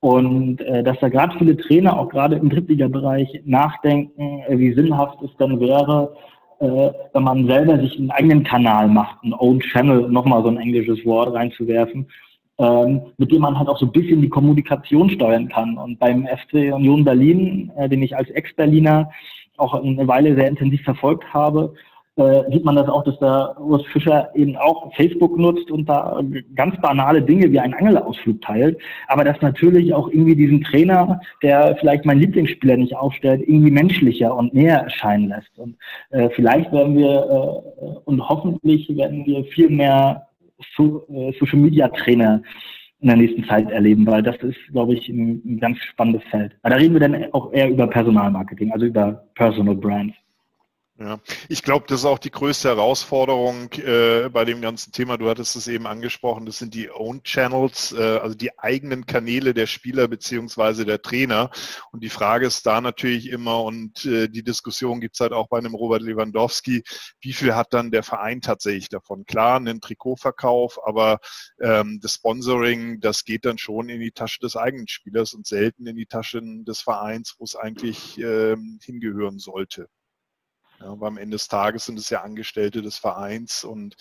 Und äh, dass da gerade viele Trainer, auch gerade im Drittligabereich, nachdenken, äh, wie sinnhaft es dann wäre, wenn man selber sich einen eigenen Kanal macht, einen Own Channel, nochmal so ein englisches Wort reinzuwerfen, ähm, mit dem man halt auch so ein bisschen die Kommunikation steuern kann. Und beim FC Union Berlin, äh, den ich als Ex-Berliner auch eine Weile sehr intensiv verfolgt habe, äh, sieht man das auch, dass der Urs Fischer eben auch Facebook nutzt und da ganz banale Dinge wie einen Angelausflug teilt, aber das natürlich auch irgendwie diesen Trainer, der vielleicht meinen Lieblingsspieler nicht aufstellt, irgendwie menschlicher und näher erscheinen lässt. Und äh, vielleicht werden wir äh, und hoffentlich werden wir viel mehr so, äh, Social Media Trainer in der nächsten Zeit erleben, weil das ist, glaube ich, ein, ein ganz spannendes Feld. Aber da reden wir dann auch eher über Personalmarketing, also über Personal Brands. Ja, ich glaube, das ist auch die größte Herausforderung äh, bei dem ganzen Thema. Du hattest es eben angesprochen, das sind die Own Channels, äh, also die eigenen Kanäle der Spieler beziehungsweise der Trainer. Und die Frage ist da natürlich immer, und äh, die Diskussion gibt's halt auch bei einem Robert Lewandowski, wie viel hat dann der Verein tatsächlich davon? Klar, einen Trikotverkauf, aber ähm, das Sponsoring, das geht dann schon in die Tasche des eigenen Spielers und selten in die Taschen des Vereins, wo es eigentlich ähm, hingehören sollte. Ja, aber am Ende des Tages sind es ja Angestellte des Vereins und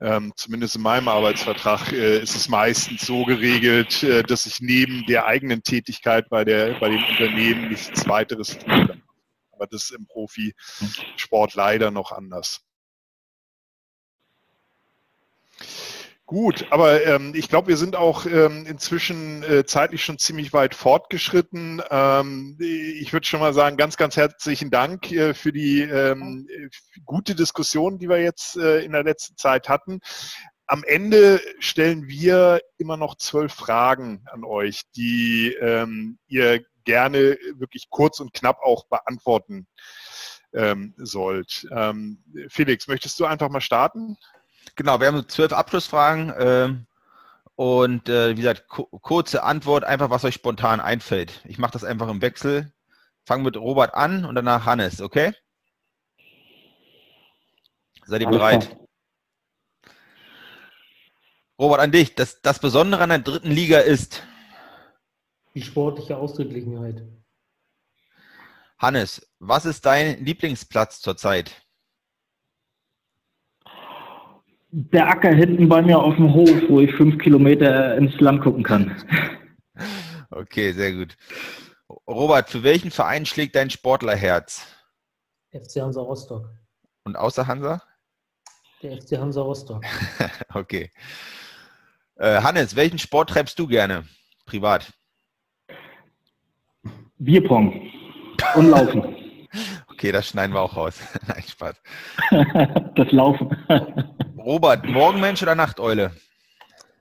ähm, zumindest in meinem Arbeitsvertrag äh, ist es meistens so geregelt, äh, dass ich neben der eigenen Tätigkeit bei, der, bei dem Unternehmen nichts weiteres tue. Aber aber das ist im Profisport leider noch anders. Gut, aber ähm, ich glaube, wir sind auch ähm, inzwischen äh, zeitlich schon ziemlich weit fortgeschritten. Ähm, ich würde schon mal sagen, ganz, ganz herzlichen Dank äh, für die ähm, gute Diskussion, die wir jetzt äh, in der letzten Zeit hatten. Am Ende stellen wir immer noch zwölf Fragen an euch, die ähm, ihr gerne wirklich kurz und knapp auch beantworten ähm, sollt. Ähm, Felix, möchtest du einfach mal starten? Genau, wir haben zwölf Abschlussfragen ähm, und äh, wie gesagt, kurze Antwort, einfach was euch spontan einfällt. Ich mache das einfach im Wechsel. Fangen mit Robert an und danach Hannes, okay? Seid ihr bereit? Robert, an dich. Das, das Besondere an der dritten Liga ist? Die sportliche Ausgeglichenheit. Hannes, was ist dein Lieblingsplatz zurzeit? Der Acker hinten bei mir auf dem Hof, wo ich fünf Kilometer ins Land gucken kann. Okay, sehr gut. Robert, für welchen Verein schlägt dein Sportlerherz? FC Hansa Rostock. Und außer Hansa? Der FC Hansa Rostock. (laughs) okay. Äh, Hannes, welchen Sport treibst du gerne, privat? Bierpong und Laufen. (laughs) Okay, das schneiden wir auch raus. (laughs) Nein, Spaß. (laughs) das Laufen. (laughs) Robert, Morgenmensch oder Nachteule?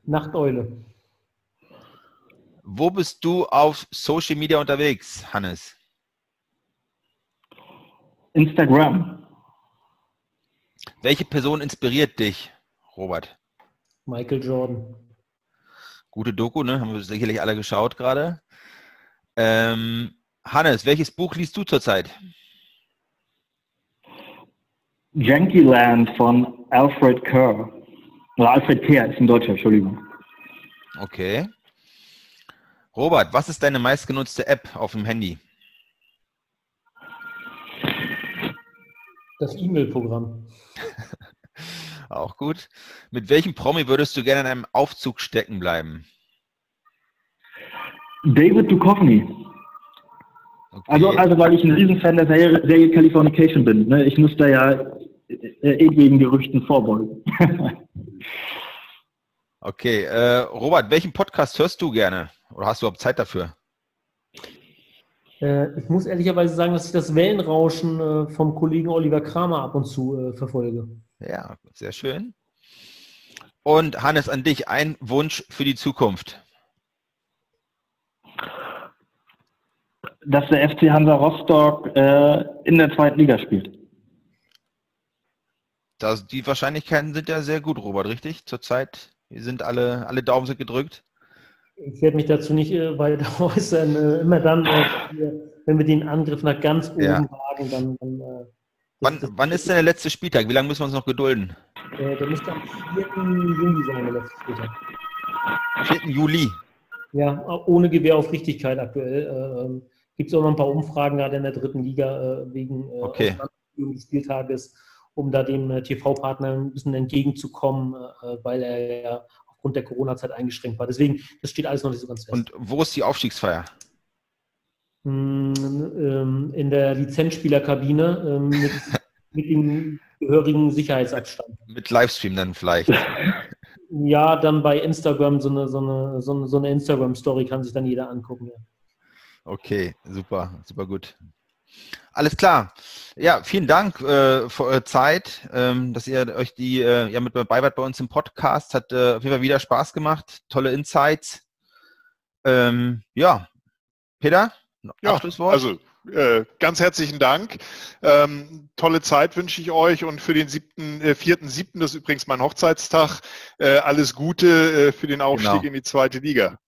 Nachteule. Wo bist du auf Social Media unterwegs, Hannes? Instagram. Welche Person inspiriert dich, Robert? Michael Jordan. Gute Doku, ne? Haben wir sicherlich alle geschaut gerade. Ähm, Hannes, welches Buch liest du zurzeit? Land von Alfred Kerr. Oder Alfred Kerr ist ein Deutscher, Entschuldigung. Okay. Robert, was ist deine meistgenutzte App auf dem Handy? Das E-Mail-Programm. (laughs) Auch gut. Mit welchem Promi würdest du gerne in einem Aufzug stecken bleiben? David Duchovny. Okay. Also, also, weil ich ein Riesenfan der Serie, Serie Californication bin. Ne? Ich muss da ja äh, ewigen Gerüchten vorbeugen. (laughs) okay, äh, Robert, welchen Podcast hörst du gerne? Oder hast du überhaupt Zeit dafür? Äh, ich muss ehrlicherweise sagen, dass ich das Wellenrauschen äh, vom Kollegen Oliver Kramer ab und zu äh, verfolge. Ja, sehr schön. Und Hannes, an dich ein Wunsch für die Zukunft. Dass der FC Hansa Rostock äh, in der zweiten Liga spielt. Das, die Wahrscheinlichkeiten sind ja sehr gut, Robert, richtig? Zurzeit sind alle, alle Daumen sind gedrückt. Ich werde mich dazu nicht äh, weiter (laughs) äußern. Äh, immer dann, äh, wenn wir den Angriff nach ganz oben ja. wagen, dann. dann äh, wann, das, wann ist denn der letzte Spieltag? Wie lange müssen wir uns noch gedulden? Der müsste am 4. Juli sein, der letzte Spieltag. 4. Juli? Ja, ohne Gewähr auf Richtigkeit aktuell. Äh, Gibt es auch noch ein paar Umfragen gerade in der dritten Liga äh, wegen okay. des Spieltages, um da dem TV-Partner ein bisschen entgegenzukommen, weil er ja aufgrund der Corona-Zeit eingeschränkt war. Deswegen, das steht alles noch nicht so ganz fest. Und wo ist die Aufstiegsfeier? Hm, ähm, in der Lizenzspielerkabine ähm, mit, (laughs) mit dem gehörigen Sicherheitsabstand. Mit Livestream dann vielleicht. Ja, dann bei Instagram so eine, so eine, so eine, so eine Instagram-Story kann sich dann jeder angucken. Ja. Okay, super, super gut. Alles klar. Ja, vielen Dank äh, für eure Zeit, ähm, dass ihr euch die äh, ja mit dabei wart bei uns im Podcast. Hat äh, auf jeden Fall wieder Spaß gemacht. Tolle Insights. Ähm, ja, Peter, ja, Abschlusswort. Also äh, ganz herzlichen Dank. Ähm, tolle Zeit wünsche ich euch und für den siebten, äh, vierten, siebten, das ist übrigens mein Hochzeitstag, äh, alles Gute äh, für den Aufstieg genau. in die zweite Liga.